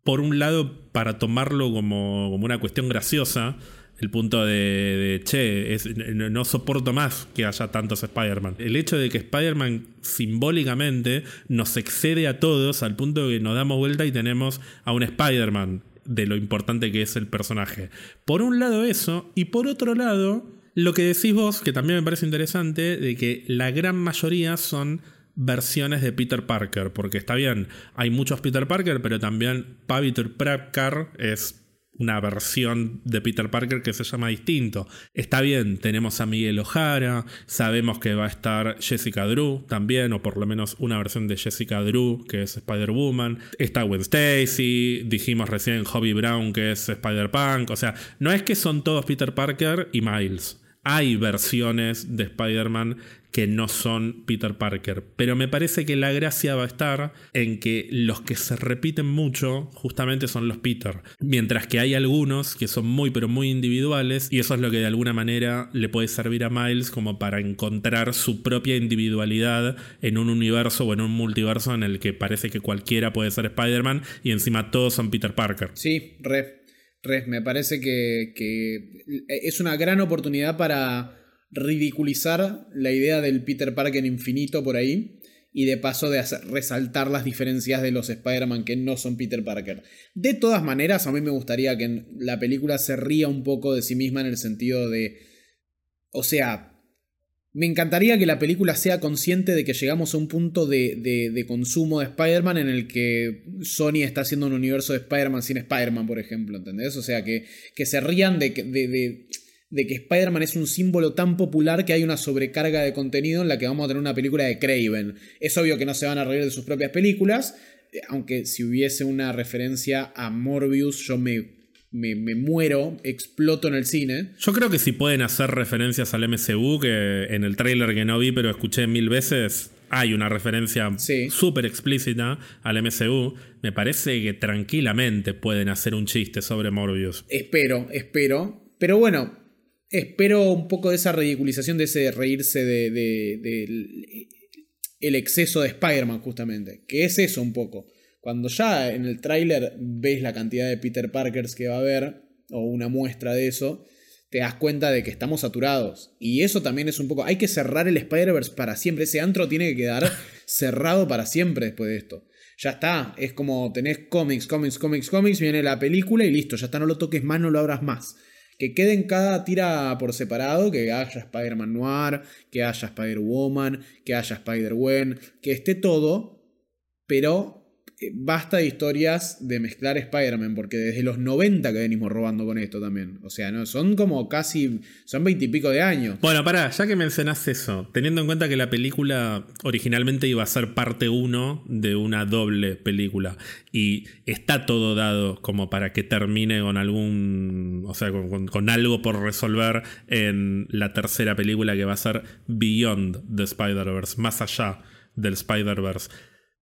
por un lado para tomarlo como, como una cuestión graciosa el punto de, che, no, soporto más que haya tantos Spider-Man. El hecho de que Spider-Man simbólicamente nos excede a todos al punto de que nos damos vuelta y tenemos a un Spider-Man de lo importante que es el personaje. Por un lado eso, y por otro lado, lo que decís vos, que también me parece interesante, de que la gran mayoría son versiones de Peter Parker, porque está bien, hay muchos Peter Parker, pero también Peter Parker es una versión de Peter Parker que se llama distinto. Está bien, tenemos a Miguel O'Hara, sabemos que va a estar Jessica Drew también, o por lo menos una versión de Jessica Drew, que es Spider-Woman. Está Gwen Stacy, dijimos recién Hobby Brown, que es Spider-Punk. O sea, no es que son todos Peter Parker y Miles. hay versiones de Spider-Man que no son Peter Parker. Pero me parece que la gracia va a estar en que los que se repiten mucho justamente son los Peter. Mientras que hay algunos que son muy pero muy individuales y eso es lo que de alguna manera le puede servir a Miles como para encontrar su propia individualidad en un universo o en un multiverso en el que parece que cualquiera puede ser Spider-Man y encima todos son Peter Parker. Sí, re. Re, me parece que, que es una gran oportunidad para ridiculizar la idea del Peter Parker infinito por ahí y de paso de hacer, resaltar las diferencias de los Spider-Man que no son Peter Parker. De todas maneras, a mí me gustaría que la película se ría un poco de sí misma en el sentido de... O sea, me encantaría que la película sea consciente de que llegamos a un punto de, de, consumo de Spider-Man en el que Sony está haciendo un universo de Spider-Man sin Spider-Man, por ejemplo, ¿entendés? O sea, que, que se rían de, de de que Spider-Man es un símbolo tan popular que hay una sobrecarga de contenido en la que vamos a tener una película de Craven. Es obvio que no se van a reír de sus propias películas, eh, aunque si hubiese una referencia a Morbius yo me, me, muero, exploto en el cine. Yo creo que si pueden hacer referencias al MCU, que en el tráiler que no vi pero escuché mil veces, hay una referencia súper explícita al MCU, me parece que tranquilamente pueden hacer un chiste sobre Morbius. Espero, espero. Pero bueno, espero un poco de esa ridiculización, de ese reírse de, el exceso de Spider-Man justamente, que es eso un poco. Cuando ya en el tráiler ves la cantidad de Peter Parkers que va a haber, o una muestra de eso, te das cuenta de que estamos saturados. Y eso también es un poco... Hay que cerrar el Spider-Verse para siempre. Ese antro tiene que quedar cerrado para siempre después de esto. Ya está. Es como tenés cómics, cómics, cómics, cómics, viene la película y listo. Ya está, no lo toques más, no lo abras más que queden cada tira por separado, que haya Spider-Man Noir, que haya Spider-Woman, que haya Spider-Gwen, que esté todo, pero basta de historias de mezclar Spider-Man, porque desde los 90 que venimos robando con esto también. O sea, ¿no? son como casi, son veintipico de años. Bueno, pará, ya que mencionás eso, teniendo en cuenta que la película originalmente iba a ser parte 1 de una doble película, y está todo dado como para que termine con algún, o sea, con, con algo por resolver en la tercera película que va a ser Beyond the Spider-Verse, más allá del Spider-Verse.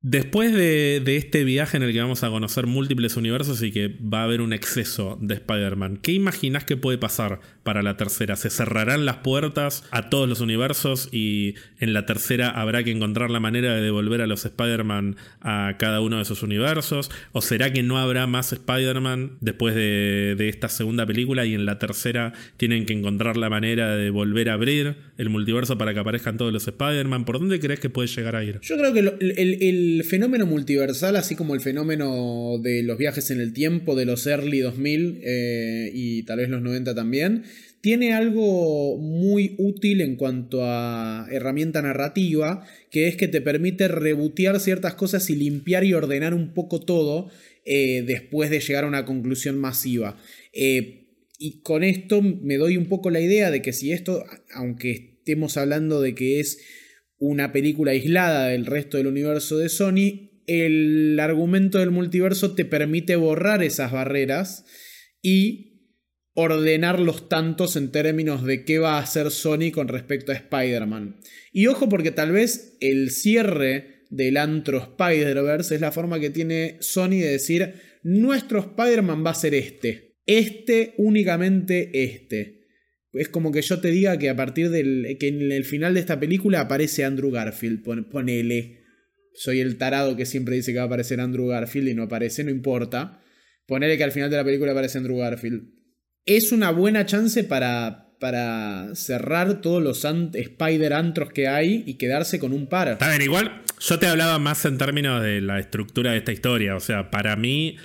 Después de, este viaje en el que vamos a conocer múltiples universos y que va a haber un exceso de Spider-Man, ¿qué imaginas que puede pasar para la tercera? ¿Se cerrarán las puertas a todos los universos y en la tercera habrá que encontrar la manera de devolver a los Spider-Man a cada uno de esos universos? ¿O será que no habrá más Spider-Man después de, esta segunda película y en la tercera tienen que encontrar la manera de volver a abrir el multiverso para que aparezcan todos los Spider-Man? ¿Por dónde crees que puede llegar a ir? Yo creo que el fenómeno multiversal, así como el fenómeno de los viajes en el tiempo de los early 2000 eh, y tal vez los 90 también, tiene algo muy útil en cuanto a herramienta narrativa, que es que te permite rebotear ciertas cosas y limpiar y ordenar un poco todo eh, después de llegar a una conclusión masiva. Eh, y con esto me doy un poco la idea de que si esto, aunque estemos hablando de que es una película aislada del resto del universo de Sony, el argumento del multiverso te permite borrar esas barreras y ordenar los tantos en términos de qué va a hacer Sony con respecto a Spider-Man. Y ojo porque tal vez el cierre del antro Spider-Verse es la forma que tiene Sony de decir, nuestro Spider-Man va a ser este, este únicamente este. Es como que yo te diga que a partir del. que en el final de esta película aparece Andrew Garfield. ponele. Soy el tarado que siempre dice que va a aparecer Andrew Garfield y no aparece, no importa. Ponele que al final de la película aparece Andrew Garfield. Es una buena chance para, para cerrar todos los Spider-Antros que hay y quedarse con un par. Está bien, igual yo te hablaba más en términos de la estructura de esta historia. O sea, para mí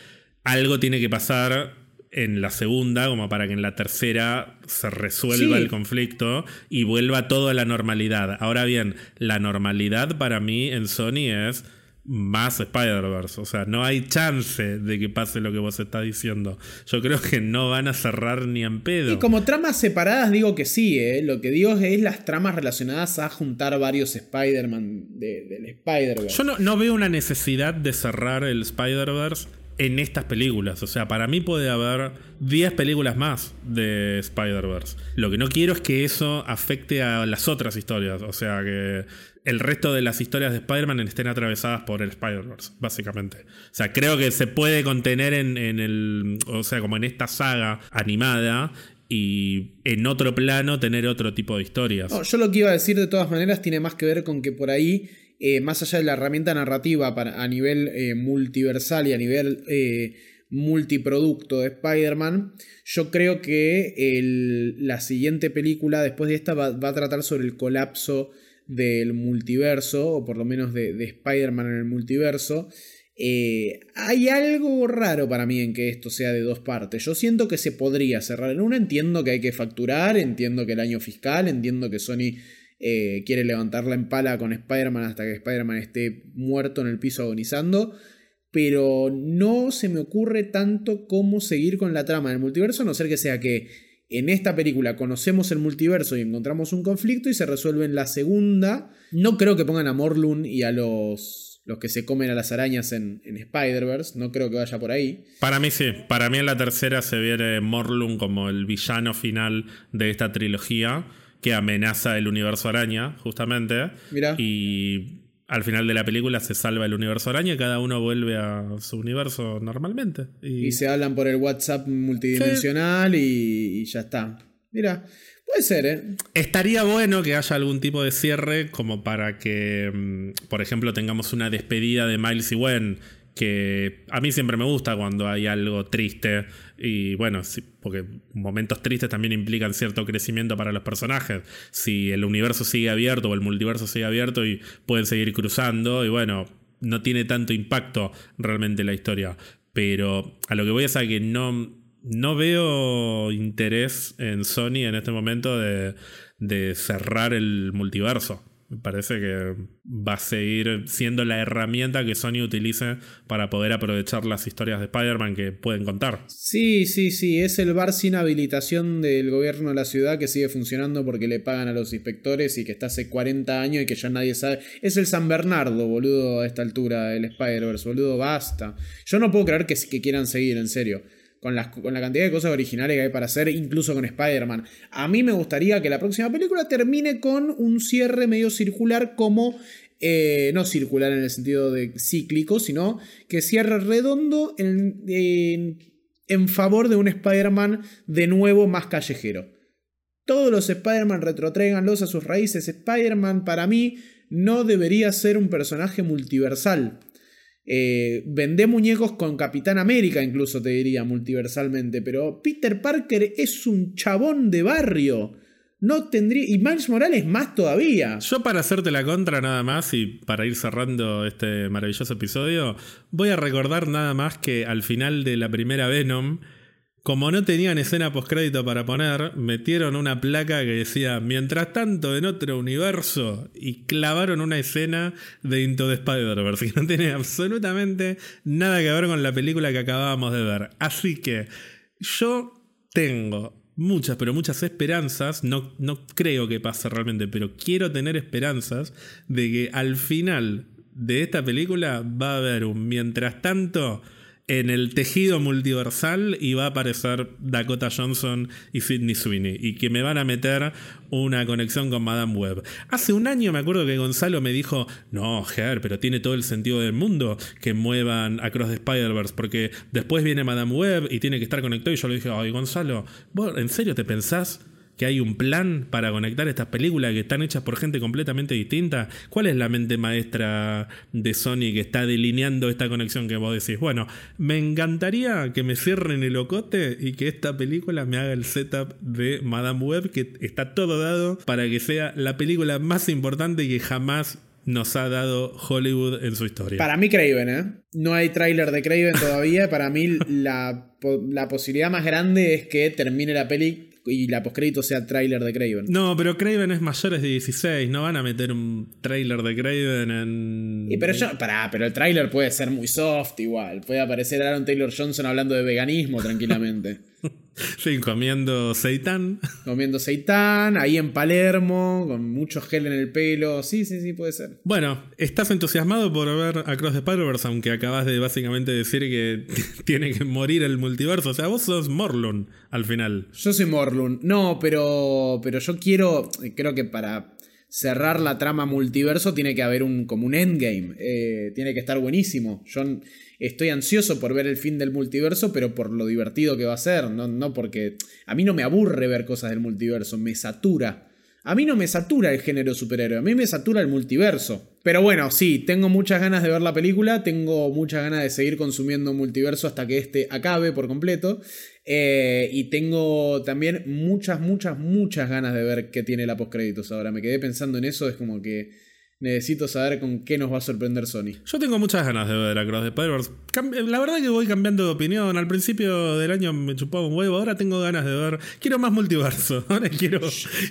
algo tiene que pasar en la segunda, como para que en la tercera se resuelva el conflicto y vuelva todo a la normalidad. Ahora bien, la normalidad para mí en Sony es más Spider-Verse. O sea, no hay chance de que pase lo que vos estás diciendo. Yo creo que no van a cerrar ni en pedo. Y como tramas separadas digo que sí, ¿eh? Lo que digo es las tramas relacionadas a juntar varios Spider-Man del Spider-Verse. Yo no, no veo una necesidad de cerrar el Spider-Verse en estas películas. O sea, para mí puede haber 10 películas más de Spider-Verse. Lo que no quiero es que eso afecte a las otras historias. O sea, que el resto de las historias de Spider-Man estén atravesadas por el Spider-Verse, básicamente. O sea, creo que se puede contener en, el. O sea, como en esta saga animada. Y en otro plano tener otro tipo de historias. yo lo que iba a decir de todas maneras tiene más que ver con que por ahí eh, más allá de la herramienta narrativa para, a nivel eh, multiversal y a nivel eh, multiproducto de Spider-Man, yo creo que la siguiente película después de esta va, a tratar sobre el colapso del multiverso, o por lo menos de, de Spider-Man en el multiverso. hay algo raro para mí en que esto sea de dos partes. Yo siento que se podría cerrar en una. Entiendo que hay que facturar, entiendo que el año fiscal, entiendo que Sony eh, quiere levantarla en pala con Spider-Man hasta que Spider-Man esté muerto en el piso agonizando. Pero no se me ocurre tanto cómo seguir con la trama del multiverso, a no ser que sea que en esta película conocemos el multiverso y encontramos un conflicto y se resuelve en la segunda. No creo que pongan a Morlun y a los, los que se comen a las arañas en, en Spider-Verse. No creo que vaya por ahí. Para mí sí. Para mí en la tercera se viene Morlun como el villano final de esta trilogía que amenaza el universo araña, justamente. Y al final de la película se salva el universo araña y cada uno vuelve a su universo normalmente. Y, se hablan por el WhatsApp multidimensional y, ya está. Mira, puede ser, ¿eh? Estaría bueno que haya algún tipo de cierre como para que, mm, por ejemplo, tengamos una despedida de Miles y Gwen que a mí siempre me gusta cuando hay algo triste y bueno, porque momentos tristes también implican cierto crecimiento para los personajes. Si el universo sigue abierto o el multiverso sigue abierto y pueden seguir cruzando y bueno, no tiene tanto impacto realmente la historia. Pero a lo que voy es a que no, no veo interés en Sony en este momento de, de cerrar el multiverso. Parece que va a seguir siendo la herramienta que Sony utilice para poder aprovechar las historias de Spider-Man que pueden contar. Sí, sí, sí, es el bar sin habilitación del gobierno de la ciudad que sigue funcionando porque le pagan a los inspectores y que está hace 40 años y que ya nadie sabe. Es el San Bernardo, boludo, a esta altura, el Spider-Verse, boludo, basta. Yo no puedo creer que, que quieran seguir, en serio con, la cantidad de cosas originales que hay para hacer, incluso con Spider-Man. A mí me gustaría que la próxima película termine con un cierre medio circular como... Eh, no circular en el sentido de cíclico, sino que cierre redondo en, en, favor de un Spider-Man de nuevo más callejero. Todos los Spider-Man retrotréganlos a sus raíces. Spider-Man para mí no debería ser un personaje multiversal. Eh, vendé muñecos con Capitán América, incluso te diría multiversalmente, pero Peter Parker es un chabón de barrio. No tendría. Y Miles Morales más todavía. Yo, para hacerte la contra, nada más, y para ir cerrando este maravilloso episodio, voy a recordar nada más que al final de la primera Venom como no tenían escena postcrédito para poner, metieron una placa que decía Mientras tanto en otro universo y clavaron una escena de Into the Spider-Verse que no tiene absolutamente nada que ver con la película que acabábamos de ver. Así que yo tengo muchas, pero muchas esperanzas, no, no creo que pase realmente, pero quiero tener esperanzas de que al final de esta película va a haber un mientras tanto en el tejido multiversal y va a aparecer Dakota Johnson y Sidney Sweeney y que me van a meter una conexión con Madame Web. Hace un año me acuerdo que Gonzalo me dijo, no, Ger, pero tiene todo el sentido del mundo que muevan Across the Spider-Verse porque después viene Madame Web y tiene que estar conectado y yo le dije, ay Gonzalo, ¿vos en serio te pensás? Que hay un plan para conectar estas películas que están hechas por gente completamente distinta? ¿Cuál es la mente maestra de Sony que está delineando esta conexión que vos decís? Bueno, me encantaría que me cierren el ocote y que esta película me haga el setup de Madame Web, que está todo dado para que sea la película más importante que jamás nos ha dado Hollywood en su historia. Para mí Craven, ¿eh? No hay tráiler de Craven todavía. Para mí la, la posibilidad más grande es que termine la peli y la postcrédito sea tráiler de Craven. No, pero Craven es mayores de 16, no van a meter un tráiler de Craven en... Y pero yo, pará, pero el tráiler puede ser muy soft igual, puede aparecer Aaron Taylor Johnson hablando de veganismo tranquilamente. Sí, comiendo seitán. Comiendo seitán, ahí en Palermo, con mucho gel en el pelo. Sí, sí, sí, puede ser. Bueno, ¿estás entusiasmado por ver Across the Spider-Verse? Aunque acabas de básicamente decir que tiene que morir el multiverso. O sea, vos sos Morlun al final. Yo soy Morlun. No, pero, pero yo quiero, creo que para cerrar la trama multiverso tiene que haber un, como un endgame. Eh, tiene que estar buenísimo. Yo estoy ansioso por ver el fin del multiverso, pero por lo divertido que va a ser, no, no porque a mí no me aburre ver cosas del multiverso, me satura. A mí no me satura el género superhéroe, a mí me satura el multiverso. Pero bueno, sí, tengo muchas ganas de ver la película, tengo muchas ganas de seguir consumiendo multiverso hasta que este acabe por completo. Eh, y tengo también muchas, muchas, muchas ganas de ver qué tiene la postcréditos ahora. Me quedé pensando en eso, es como que necesito saber con qué nos va a sorprender Sony. Yo tengo muchas ganas de ver Across the Spider-Verse. La verdad que voy cambiando de opinión. Al principio del año me chupaba un huevo, ahora tengo ganas de ver. Quiero más multiverso. Ahora quiero,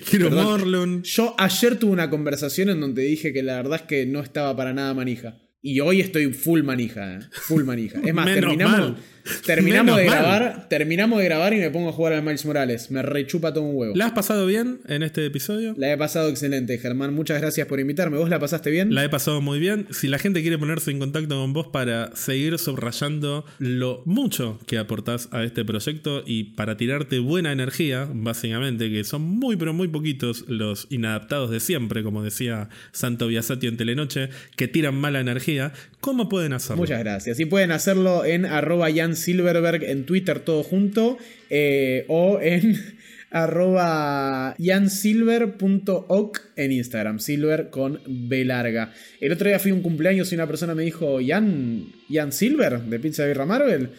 quiero Morlun. Yo ayer tuve una conversación en donde dije que la verdad es que no estaba para nada manija. Y hoy estoy full manija, ¿eh? full manija. Es más, terminamos, terminamos de grabar, terminamos de grabar y me pongo a jugar al Miles Morales. Me rechupa todo un huevo. ¿La has pasado bien en este episodio? La he pasado excelente, Germán. Muchas gracias por invitarme. ¿Vos la pasaste bien? La he pasado muy bien. Si la gente quiere ponerse en contacto con vos para seguir subrayando lo mucho que aportás a este proyecto y para tirarte buena energía, básicamente, que son muy pero muy poquitos los inadaptados de siempre, como decía Santo Biasati en Telenoche, que tiran mala energía ¿cómo pueden hacerlo? Muchas gracias. Y pueden hacerlo en arroba Jan Silverberg en Twitter todo junto eh, o en arroba jansilver.oc en Instagram, silver con B larga. El otro día fui a un cumpleaños y una persona me dijo, Jan, Jan Silver, de Pizza Birra Marvel.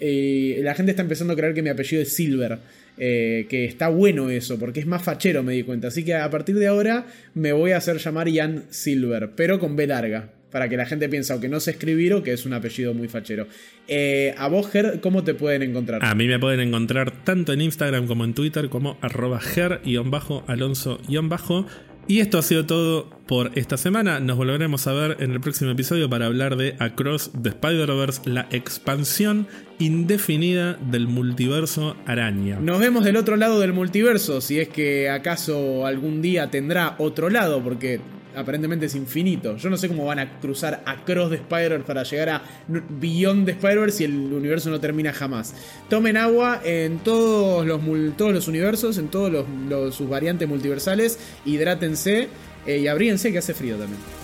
Y la gente está empezando a creer que mi apellido es Silver. Eh, que está bueno eso, porque es más fachero, me di cuenta. Así que a partir de ahora me voy a hacer llamar Jan Silver, pero con B larga para que la gente piense o que no sé escribir o que es un apellido muy fachero. Eh, a vos, Ger, ¿cómo te pueden encontrar? A mí me pueden encontrar tanto en Instagram como en Twitter como arroba ger-alonso- y esto ha sido todo por esta semana. Nos volveremos a ver en el próximo episodio para hablar de Across the Spider-Verse, la expansión indefinida del multiverso araña. Nos vemos del otro lado del multiverso, si es que acaso algún día tendrá otro lado, porque aparentemente es infinito. Yo no sé cómo van a cruzar across the Spider-Verse para llegar a Beyond the Spider-Verse si el universo no termina jamás. Tomen agua en todos los, todos los universos, en todos sus variantes multiversales, hidrátense eh, y abríense que hace frío también.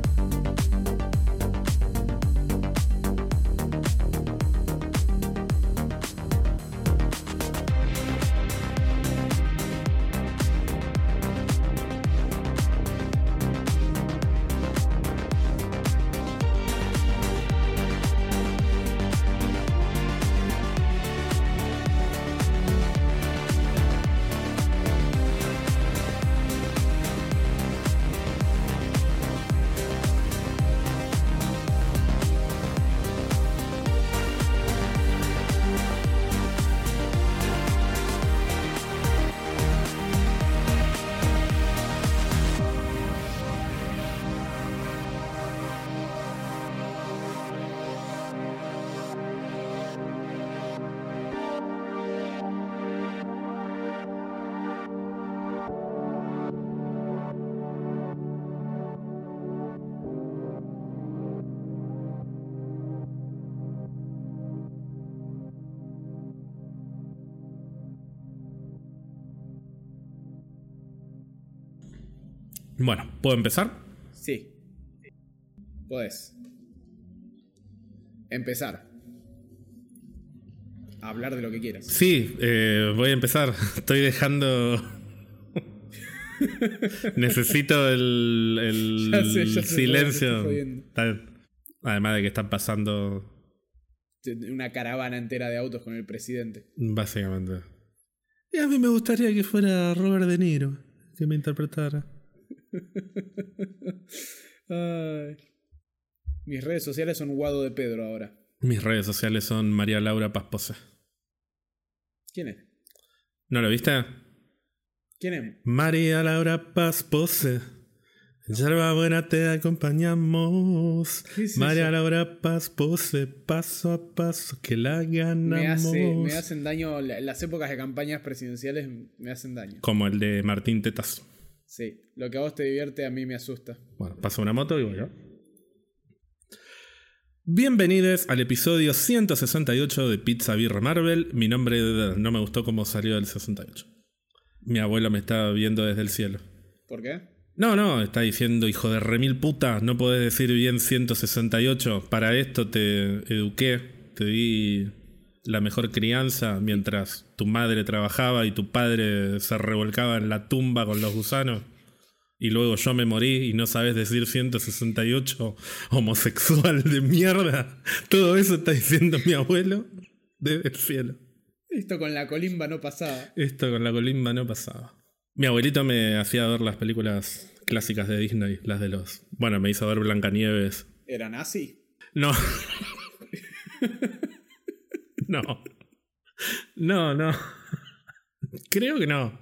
Bueno, ¿puedo empezar? Sí. Puedes. Empezar. hablar de lo que quieras. Sí, eh, voy a empezar. Estoy dejando. Necesito el, el Ya sé, ya sé, silencio. Además de que están pasando, Una caravana entera de autos con el presidente. básicamente. Y a mí me gustaría que fuera Robert De Niro, que me interpretara. Ay. Mis redes sociales son Guado de Pedro ahora. Mis redes sociales son María Laura Paspose. ¿Quién es? ¿No lo viste? ¿Quién es? María Laura Paspose. En Yerba Buena te acompañamos. ¿Qué es María? Laura Paspose, paso a paso que la ganamos. Me, hace, me hacen daño, la- las épocas de campañas presidenciales me hacen daño. Como el de Martín Tetas. Sí, lo que a vos te divierte a mí me asusta. Bueno, pasa una moto y voy yo. Bienvenidos al episodio 168 de Pizza Birra Marvel. Mi nombre no me gustó cómo salió el 68. Mi abuelo me está viendo desde el cielo. ¿Por qué? No, no, está diciendo hijo de remil puta, no podés decir bien 168. Para esto te eduqué, te di la mejor crianza mientras tu madre trabajaba y tu padre se revolcaba en la tumba con los gusanos. Y luego yo me morí y no sabes decir 168 homosexual de mierda. Todo eso está diciendo mi abuelo desde el cielo. Esto con la colimba no pasaba. Esto con la colimba no pasaba. Mi abuelito me hacía ver las películas clásicas de Disney, las de los. Bueno, me hizo ver Blancanieves. ¿Era nazi? No. no. No, no. Creo que no.